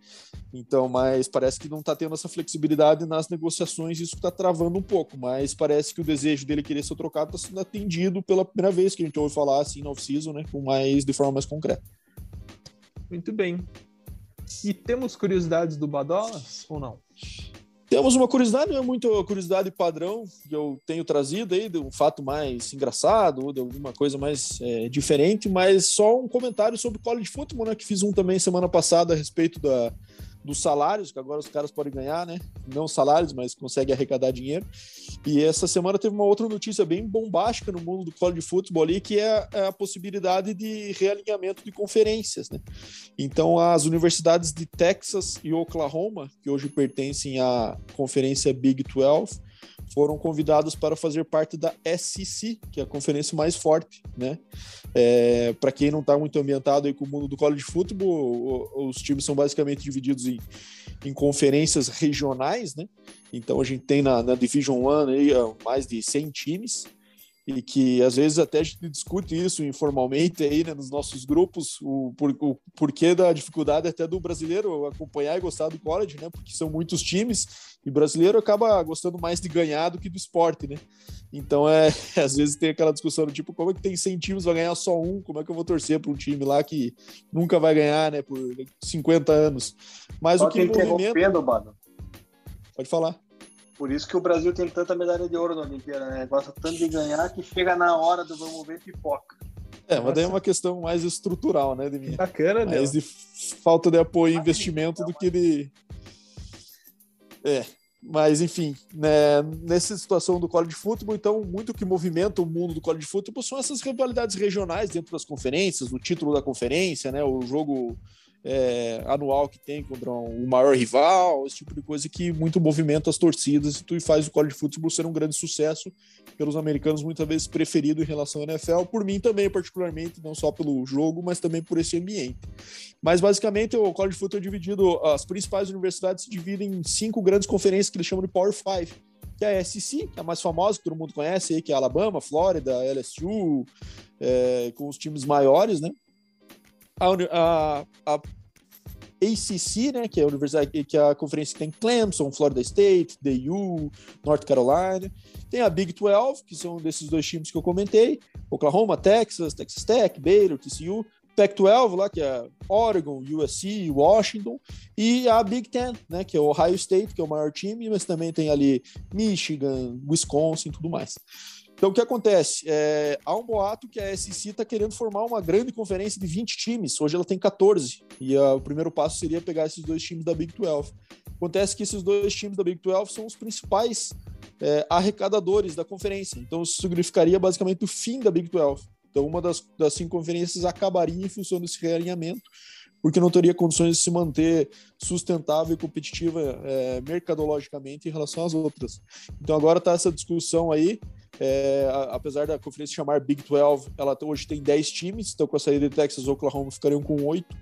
Então, mas parece que não está tendo essa flexibilidade nas negociações, isso está travando um pouco. Mas parece que o desejo dele querer ser trocado está sendo atendido pela primeira vez que a gente ouve falar assim no off-season, né? Com mais, de forma mais concreta. Muito bem. E temos curiosidades do Badolas ou não? Temos uma curiosidade, não é muito curiosidade padrão que eu tenho trazido aí, de um fato mais engraçado, ou de alguma coisa mais é, diferente, mas só um comentário sobre college football, né? Que fiz um também semana passada a respeito da, dos salários, que agora os caras podem ganhar, né? Não salários, mas conseguem arrecadar dinheiro. E essa semana teve uma outra notícia bem bombástica no mundo do college football ali, que é, é a possibilidade de realinhamento de conferências, né? Então, as universidades de Texas e Oklahoma, que hoje pertencem à conferência Big 12, foram convidados para fazer parte da SEC, que é a conferência mais forte, né? É, para quem não está muito ambientado aí com o mundo do college football, os times são basicamente divididos em, em conferências regionais, né? Então a gente tem na, na Division One aí mais de 100 times e que às vezes até a gente discute isso informalmente aí né, nos nossos grupos, o, por, o porquê da dificuldade até do brasileiro acompanhar e gostar do college, né? Porque são muitos times e brasileiro acaba gostando mais de ganhar do que do esporte, né? Então é *laughs* às vezes tem aquela discussão do tipo como é que tem incentivos para ganhar só um, como é que eu vou torcer para um time lá que nunca vai ganhar, né? Por 50 anos. Mas Só o que movimenta... Pode falar. Por isso que o Brasil tem tanta medalha de ouro na Olimpíada, né? Gosta tanto de ganhar que chega na hora do vamos ver pipoca. É, mas daí é uma questão mais estrutural, né, de mim. Bacana, né? Mais de falta de apoio e investimento do que de. É, mas enfim, né, nessa situação do college football, então, muito que movimenta o mundo do college football são essas rivalidades regionais dentro das conferências, o título da conferência, né, o jogo é, anual que tem contra o maior rival, esse tipo de coisa que muito movimenta as torcidas e tu faz o college football ser um grande sucesso pelos americanos muitas vezes preferido em relação ao NFL, por mim também particularmente, não só pelo jogo, mas também por esse ambiente. Mas basicamente o college football é dividido, as principais universidades se dividem em cinco grandes conferências que eles chamam de Power Five, que é a SEC, que é a mais famosa, que todo mundo conhece aí, que é Alabama, Flórida, LSU, é, com os times maiores, né? A, a, a ACC, né, que é a universidade que é a conferência tem Clemson, Florida State, DU, North Carolina. Tem a Big 12, que são desses dois times que eu comentei, Oklahoma, Texas, Texas Tech, Baylor, TCU. Pac-12 lá, que é Oregon, USC, Washington, e a Big Ten, né, que é o Ohio State, que é o maior time, mas também tem ali Michigan, Wisconsin e tudo mais. Então, o que acontece? É, há um boato que a SEC está querendo formar uma grande conferência de 20 times. Hoje ela tem 14. E uh, o primeiro passo seria pegar esses dois times da Big 12. Acontece que esses dois times da Big 12 são os principais é, arrecadadores da conferência. Então, isso significaria basicamente o fim da Big 12. Então, uma das, das cinco conferências acabaria em função desse realinhamento porque não teria condições de se manter sustentável e competitiva é, mercadologicamente em relação às outras. Então agora está essa discussão aí, é, apesar da conferência chamar Big 12, ela hoje tem 10 times, então com a saída de Texas, Oklahoma ficariam com 8.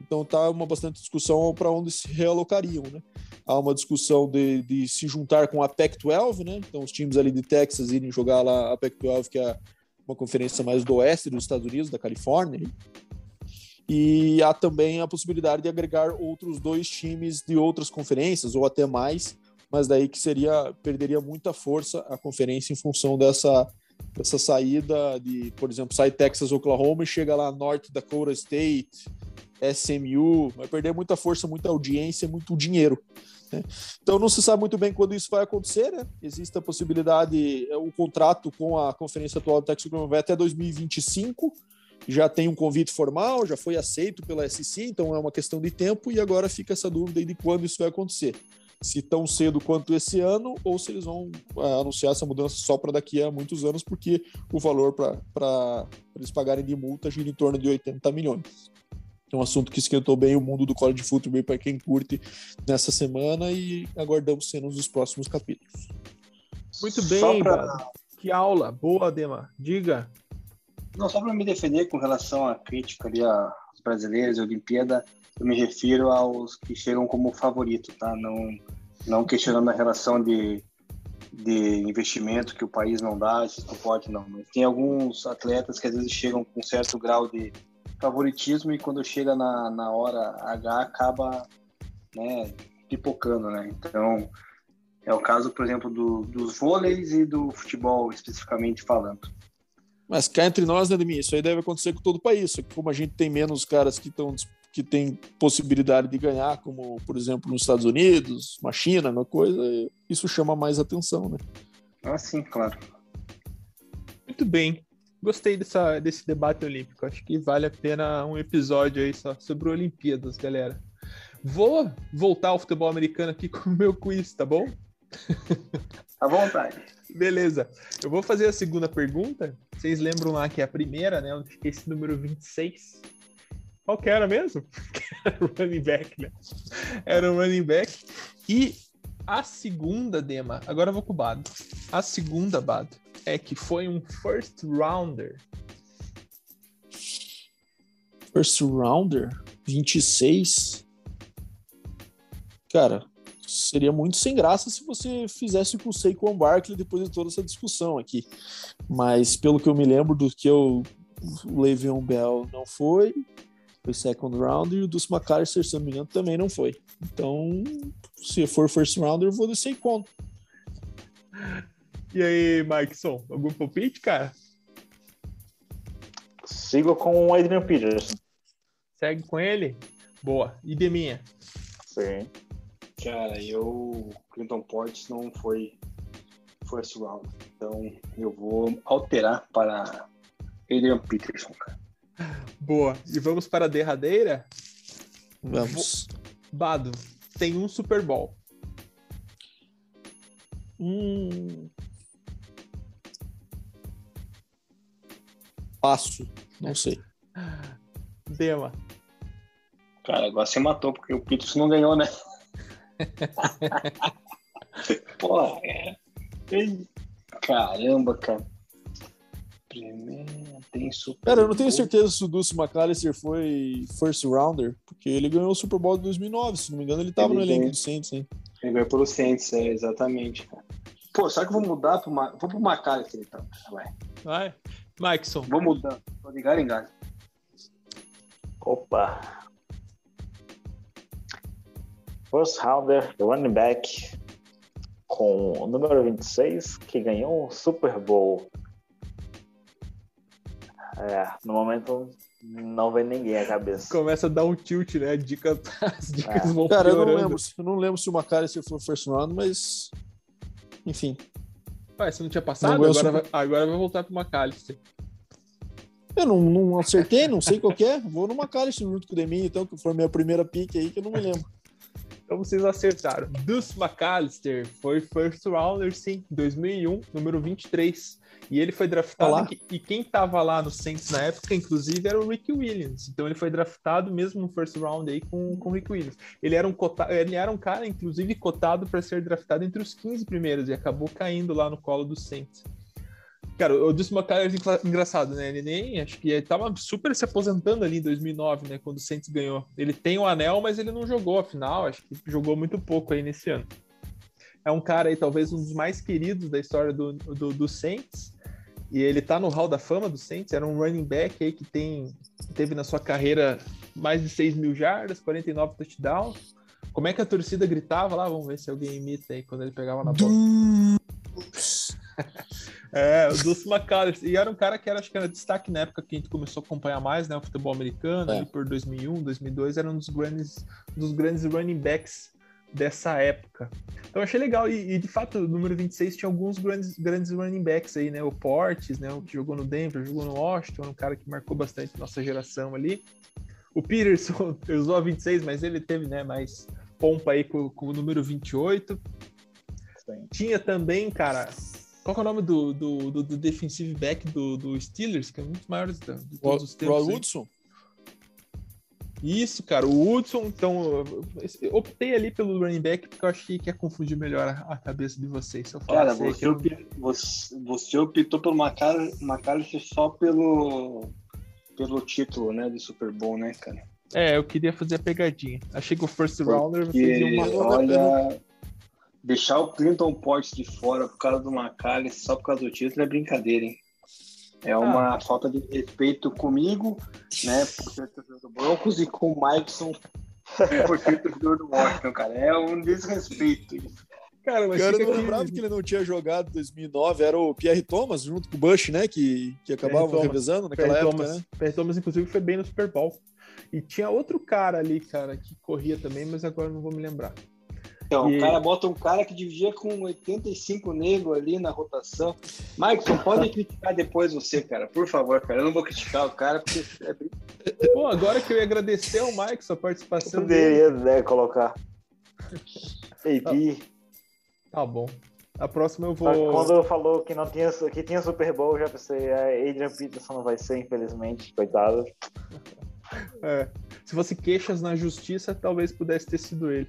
Então tá uma bastante discussão para onde se realocariam, né? Há uma discussão de, de se juntar com a Pac-12, né? Então os times ali de Texas irem jogar lá a Pac-12, que é uma conferência mais do oeste dos Estados Unidos, da Califórnia. E há também a possibilidade de agregar outros dois times de outras conferências, ou até mais, mas daí que seria perderia muita força a conferência em função dessa, dessa saída de, por exemplo, sai Texas, Oklahoma e chega lá North Dakota State, SMU, vai perder muita força, muita audiência, muito dinheiro. Né? Então não se sabe muito bem quando isso vai acontecer, né? Existe a possibilidade, o contrato com a conferência atual do Texas vai até 2025, já tem um convite formal, já foi aceito pela SC, então é uma questão de tempo e agora fica essa dúvida de quando isso vai acontecer. Se tão cedo quanto esse ano ou se eles vão uh, anunciar essa mudança só para daqui a muitos anos, porque o valor para eles pagarem de multa gira em torno de 80 milhões. É um assunto que esquentou bem o mundo do college football para quem curte nessa semana e aguardamos cenas dos próximos capítulos. Muito bem, pra... que aula. Boa, Dema. Diga. Não, só para me defender com relação à crítica ali aos brasileiros, a Olimpíada, eu me refiro aos que chegam como favorito, tá? Não, não questionando a relação de, de investimento que o país não dá, se não pode, não. Mas tem alguns atletas que às vezes chegam com certo grau de favoritismo e quando chega na, na hora H acaba né, pipocando, né? Então, é o caso, por exemplo, do, dos vôleis e do futebol, especificamente falando. Mas cá entre nós, né, Demi, isso aí deve acontecer com todo o país. Como a gente tem menos caras que estão que tem possibilidade de ganhar, como por exemplo nos Estados Unidos, uma China, uma coisa, isso chama mais atenção, né? Ah, sim, claro. Muito bem gostei dessa, desse debate olímpico. Acho que vale a pena um episódio aí só sobre Olimpíadas, galera. Vou voltar ao futebol americano aqui *laughs* com o meu quiz, tá bom? À vontade. Beleza. Eu vou fazer a segunda pergunta. Vocês lembram lá que é a primeira, né? Onde fiquei esse número 26. Qual que era mesmo? *laughs* Era o running back, né? Era o running back. E a segunda, Dema, agora eu vou com o Bado. A segunda, Bado, é que foi um first rounder. First rounder? 26? Cara, seria muito sem graça se você fizesse com o Saquon Barkley depois de toda essa discussão aqui. Mas pelo que eu me lembro do que eu, o Le'Veon Bell não foi, foi second round e o dos McAllister, se não me engano, também não foi. Então, se for first rounder, eu vou de Saquon. E aí, Mikeson, algum palpite, cara? Sigo com o Adrian Peterson. Segue com ele? Boa. E de minha? Sim. Cara, eu. Clinton Portes não foi first round. Então eu vou alterar para Adrian Peterson, cara. Boa. E vamos para a derradeira? Vamos. Bado, tem um Super Bowl. Hum, Passo, não sei. Dema. Cara, agora você matou, porque o Peterson não ganhou, né? *laughs* Porra, é. Caramba, cara. Primeiro, tem super. Cara, eu não tenho certeza se o Dulce McAllister foi first rounder, porque ele ganhou o Super Bowl de 2009, se não me engano, ele tava ele no elenco do Saints, hein? Ele ganhou pelo Saints, é, exatamente, cara. Pô, será que eu vou mudar pro, Ma... vou pro McAllister, então? Vai. Vai. Mikeson. Vou mudar. Vou ligar em gás. Opa. First rounder, running back, com o número 26, que ganhou um Super Bowl. É, no momento não vem ninguém à cabeça. Começa a dar um tilt, né? Dica, *laughs* as dicas é. vão Cara, eu não, lembro, eu não lembro se o McAllister foi first round, mas enfim. Ué, você não tinha passado? Não, agora, vai, agora vai voltar pro McAllister. Eu não, não acertei, não sei qual é. Vou no McAllister junto com o Deminho, então, que foi a minha primeira pick aí, que eu não me lembro. Então vocês acertaram. Deuce McAllister foi first rounder, sim, 2001, número 23. E ele foi draftado. Olá. E quem tava lá no Saints na época, inclusive, era o Rick Williams. Então ele foi draftado mesmo no first round aí com, com o Rick Williams. Ele era um, cota, ele era um cara, inclusive, cotado para ser draftado entre os 15 primeiros e acabou caindo lá no colo do Saints. Cara, o Deuce McAllister é engraçado, né? Ele nem, acho que ele tava super se aposentando ali em 2009, né? Quando o Saints ganhou. Ele tem o um anel, mas ele não jogou a final, acho que jogou muito pouco aí nesse ano. É um cara aí, talvez um dos mais queridos da história do, do, do Saints. E ele tá no Hall da Fama do Saints, era um running back aí que tem, teve na sua carreira mais de 6 mil jardas, 49 touchdowns. Como é que a torcida gritava lá? Vamos ver se alguém imita aí quando ele pegava na bola. *laughs* É, o Dulce McAllister. E era um cara que era, acho que era destaque na época que a gente começou a acompanhar mais, né? O futebol americano, É. ali por 2001, 2002, era um dos grandes, dos grandes running backs dessa época. Então achei legal. E, e, de fato, o número 26 tinha alguns grandes, grandes running backs aí, né? O Portes, né? O que jogou no Denver, jogou no Washington, um cara que marcou bastante nossa geração ali. O Peterson *laughs* usou a 26, mas ele teve, né, mais pompa aí com, com o número 28. Sim. Tinha também, cara, qual que é o nome do, do, do, do defensive back do, do Steelers, que é muito maior de, de todos os tempos? Rod? Woodson? Isso, cara, o Hudson, então, optei ali pelo running back porque eu achei que ia confundir melhor a, a cabeça de vocês. Se eu Cara, você, eu- você, você optou pelo McAllister só pelo, pelo título, né, do Super Bowl, né, cara? É, eu queria fazer a pegadinha. Achei que o first rounder Porque, fazia uma. olha, deixar o Clinton Portes de fora por causa do McAllister só por causa do título é brincadeira, hein? É Ah. uma falta de respeito comigo, né, por ser torcedor do Broncos e com o Mikeson *laughs* por ser torcedor do Washington, cara. É um desrespeito isso. Cara, mas Cara, eu não aqui- lembrava que ele não tinha jogado em 2009. Era o Pierre Thomas junto com o Bush, né? Que, que acabavam revezando naquela Perry época, Thomas, né? Perry Thomas, inclusive, foi bem no Super Bowl. E tinha outro cara ali, cara, que corria também, mas agora eu não vou me lembrar. Então, E- o cara bota um cara que dividia com 85 negros ali na rotação. Mikeson, pode criticar depois você, cara. Por favor, cara. Eu não vou criticar o cara, porque é Pô, agora que eu ia agradecer ao Mike sua participação dele. Poderia né, colocar. AP. Tá bom. A próxima eu vou. Quando falou que não tinha, que tinha Super Bowl, eu já pensei, a Adrian Peterson não vai ser, infelizmente, coitado. É, se fosse queixas na justiça, talvez pudesse ter sido ele.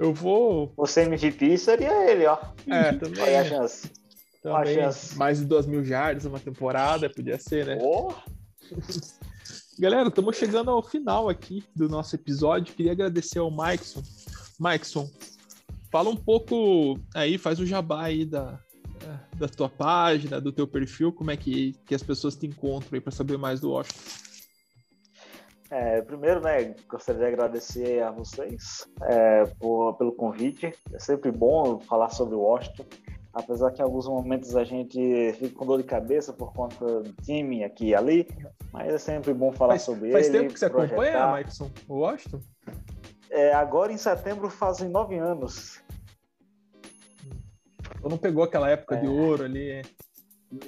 Eu vou. Você MVP seria ele, ó. É, também. Olha a chance. uma também chance. mais de duas mil jardas uma temporada, podia ser, né? Oh, *laughs* Galera, estamos chegando ao final aqui do nosso episódio. Queria agradecer ao Mikeson. Mikeson, fala um pouco aí, faz o jabá aí da, da tua página, do teu perfil, como é que, que as pessoas te encontram aí para saber mais do Washington. É, primeiro, né, gostaria de agradecer a vocês é, por- pelo convite. É sempre bom falar sobre o Washington, apesar que em alguns momentos a gente fica com dor de cabeça por conta do time aqui e ali, mas é sempre bom falar Faz, sobre faz ele. tempo que você acompanha, projetar. Mikeson, o Washington? É, agora em setembro fazem nove anos. Ou não pegou aquela época de É. ouro ali? é?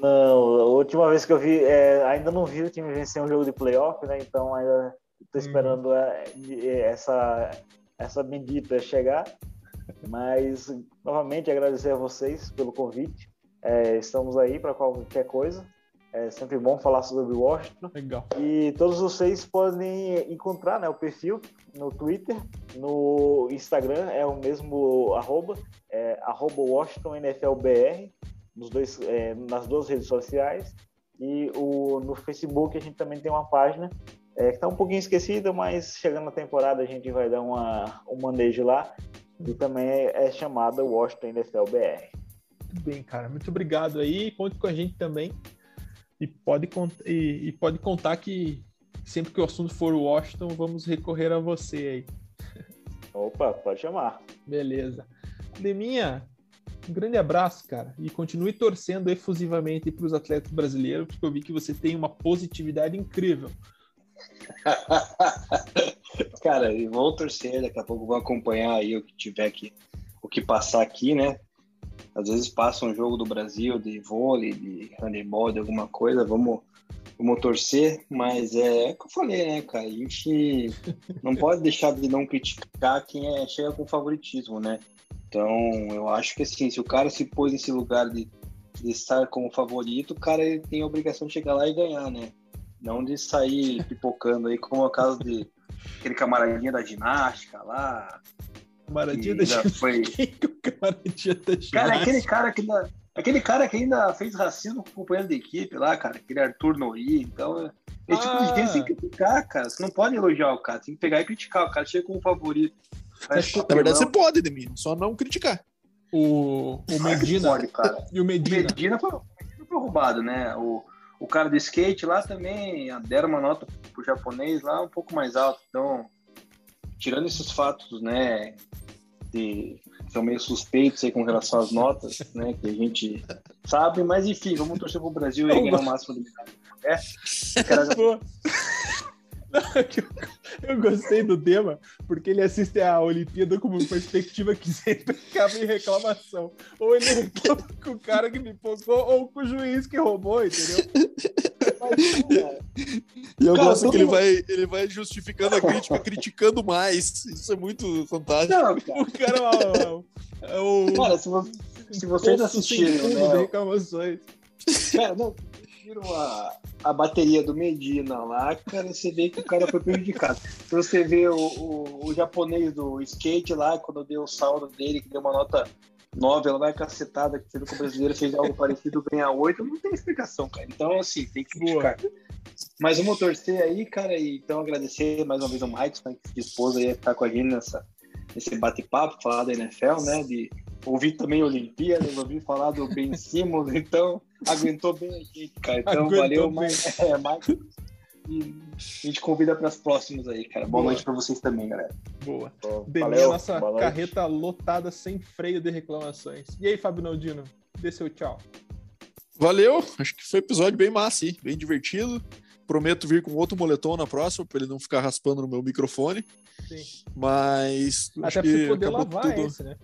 Não, a última vez que eu vi, é, ainda não vi o time vencer um jogo de playoff, né? Então ainda tô Uhum. esperando é, é, essa, essa bendita chegar. Mas, novamente, agradecer a vocês pelo convite. É, estamos aí para qualquer coisa. É sempre bom falar sobre Washington. Legal. E todos vocês podem encontrar né, o perfil no Twitter, no Instagram, é o mesmo arroba, é, arroba Washington NFLBR, nos dois, é, nas duas redes sociais. E o, no Facebook a gente também tem uma página é, que está um pouquinho esquecida, mas chegando na temporada a gente vai dar uma, um manejo lá. E também é, é chamada Washington NFLBR. Muito bem, cara. Muito obrigado aí. Conte com a gente também. E pode, e, e pode contar que sempre que o assunto for Washington, vamos recorrer a você aí. Opa, pode chamar. Beleza. Deminha, um grande abraço, cara. E continue torcendo efusivamente para os atletas brasileiros, porque eu vi que você tem uma positividade incrível. *laughs* Cara, e vou torcer, daqui a pouco vou acompanhar aí o que tiver aqui, o que passar aqui, né? Às vezes passa um jogo do Brasil de vôlei, de handebol, de alguma coisa, vamos, Vamos torcer, mas é, é o que eu falei, né, cara? A gente não pode deixar de não criticar quem é, chega com favoritismo, né? Então, eu acho que assim, se o cara se pôs nesse lugar de, de estar como favorito, o cara ele tem a obrigação de chegar lá e ganhar, né? Não de sair *laughs* pipocando aí, como é o caso de aquele camaradinha da ginástica lá. Camaradinha da ginástica? Foi... *laughs* É o camaradinha da ginástica? Cara, aquele cara que ainda, aquele cara que ainda fez racismo com o companheiro da equipe lá, cara, aquele Arthur Nori, então... Esse tipo de gente tem que criticar, cara. Você não pode elogiar o cara, tem que pegar e criticar. O cara chega como favorito. Na verdade, você pode, Demir, só não criticar. O, o Medina. Pode, cara. E o Medina. O Medina foi, foi roubado, né? O, o cara do skate lá também deram uma nota pro japonês lá um pouco mais alta. Então, tirando esses fatos, né, de, são meio suspeitos aí com relação às notas, né, que a gente sabe, mas enfim, vamos torcer pro Brasil e ganhar o máximo de medalha. É, cara... Eu gostei do tema, porque ele assiste a Olimpíada com uma perspectiva que sempre acaba em reclamação. Ou ele reclama com o cara que me pocou, ou com o juiz que roubou, entendeu? E eu cara, gosto que ele vai, ele vai justificando a crítica, criticando mais. Isso é muito fantástico. Não, cara. O cara é o. É o... Cara, se vocês assistirem. Né, reclamações. Cara, não, viram a, a bateria do Medina lá, cara, você vê que o cara foi prejudicado. Você vê o, o, o japonês do skate lá, quando deu o saldo dele, que deu uma nota 9, ela vai cacetada, que sendo que o brasileiro fez algo parecido, ganhar 8, não tem explicação, cara. Então, assim, tem que criticar. Mas vamos torcer aí, cara, e então agradecer mais uma vez ao Mike, né, que se dispôs aí a estar com a gente nessa, nesse bate-papo, falar da NFL, né, de ouvir também Olimpíadas, ouvir falar do Ben Simmons, *laughs* então aguentou bem aqui, cara. Então aguentou valeu, mais, é, mais. E a gente convida para as próximas aí, cara. Boa, Boa. noite para vocês também, galera. Boa. Valeu, nossa carreta lotada sem freio de reclamações. E aí, Fábio Naldino, dê seu tchau. Valeu, acho que foi um episódio bem massa, hein? bem divertido. Prometo vir com outro moletom na próxima, para ele não ficar raspando no meu microfone. Sim. Mas. Até para você poder lavar tudo. esse, né?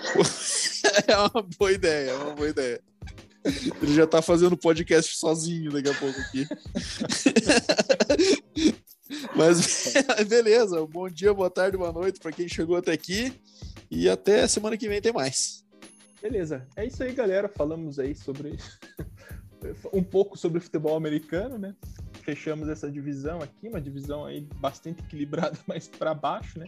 *laughs* é uma boa ideia, é uma boa ideia. Ele já tá fazendo podcast sozinho daqui a pouco aqui. *laughs* Mas *laughs* beleza, bom dia, boa tarde, boa noite para quem chegou até aqui e até semana que vem tem mais. Beleza, é isso aí, galera. Falamos aí sobre *laughs* um pouco sobre futebol americano, né? Fechamos essa divisão aqui, uma divisão aí bastante equilibrada, *laughs* mas para baixo, né?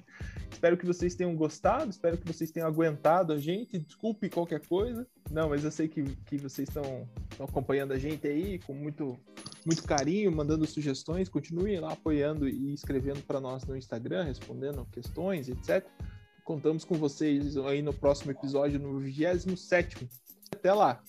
Espero que vocês tenham gostado, espero que vocês tenham aguentado a gente. Desculpe qualquer coisa. Não, mas eu sei que, que vocês estão acompanhando a gente aí com muito, muito carinho, mandando sugestões. Continuem lá apoiando e escrevendo para nós no Instagram, respondendo questões, etc. Contamos com vocês aí no próximo episódio, no 27. Até lá!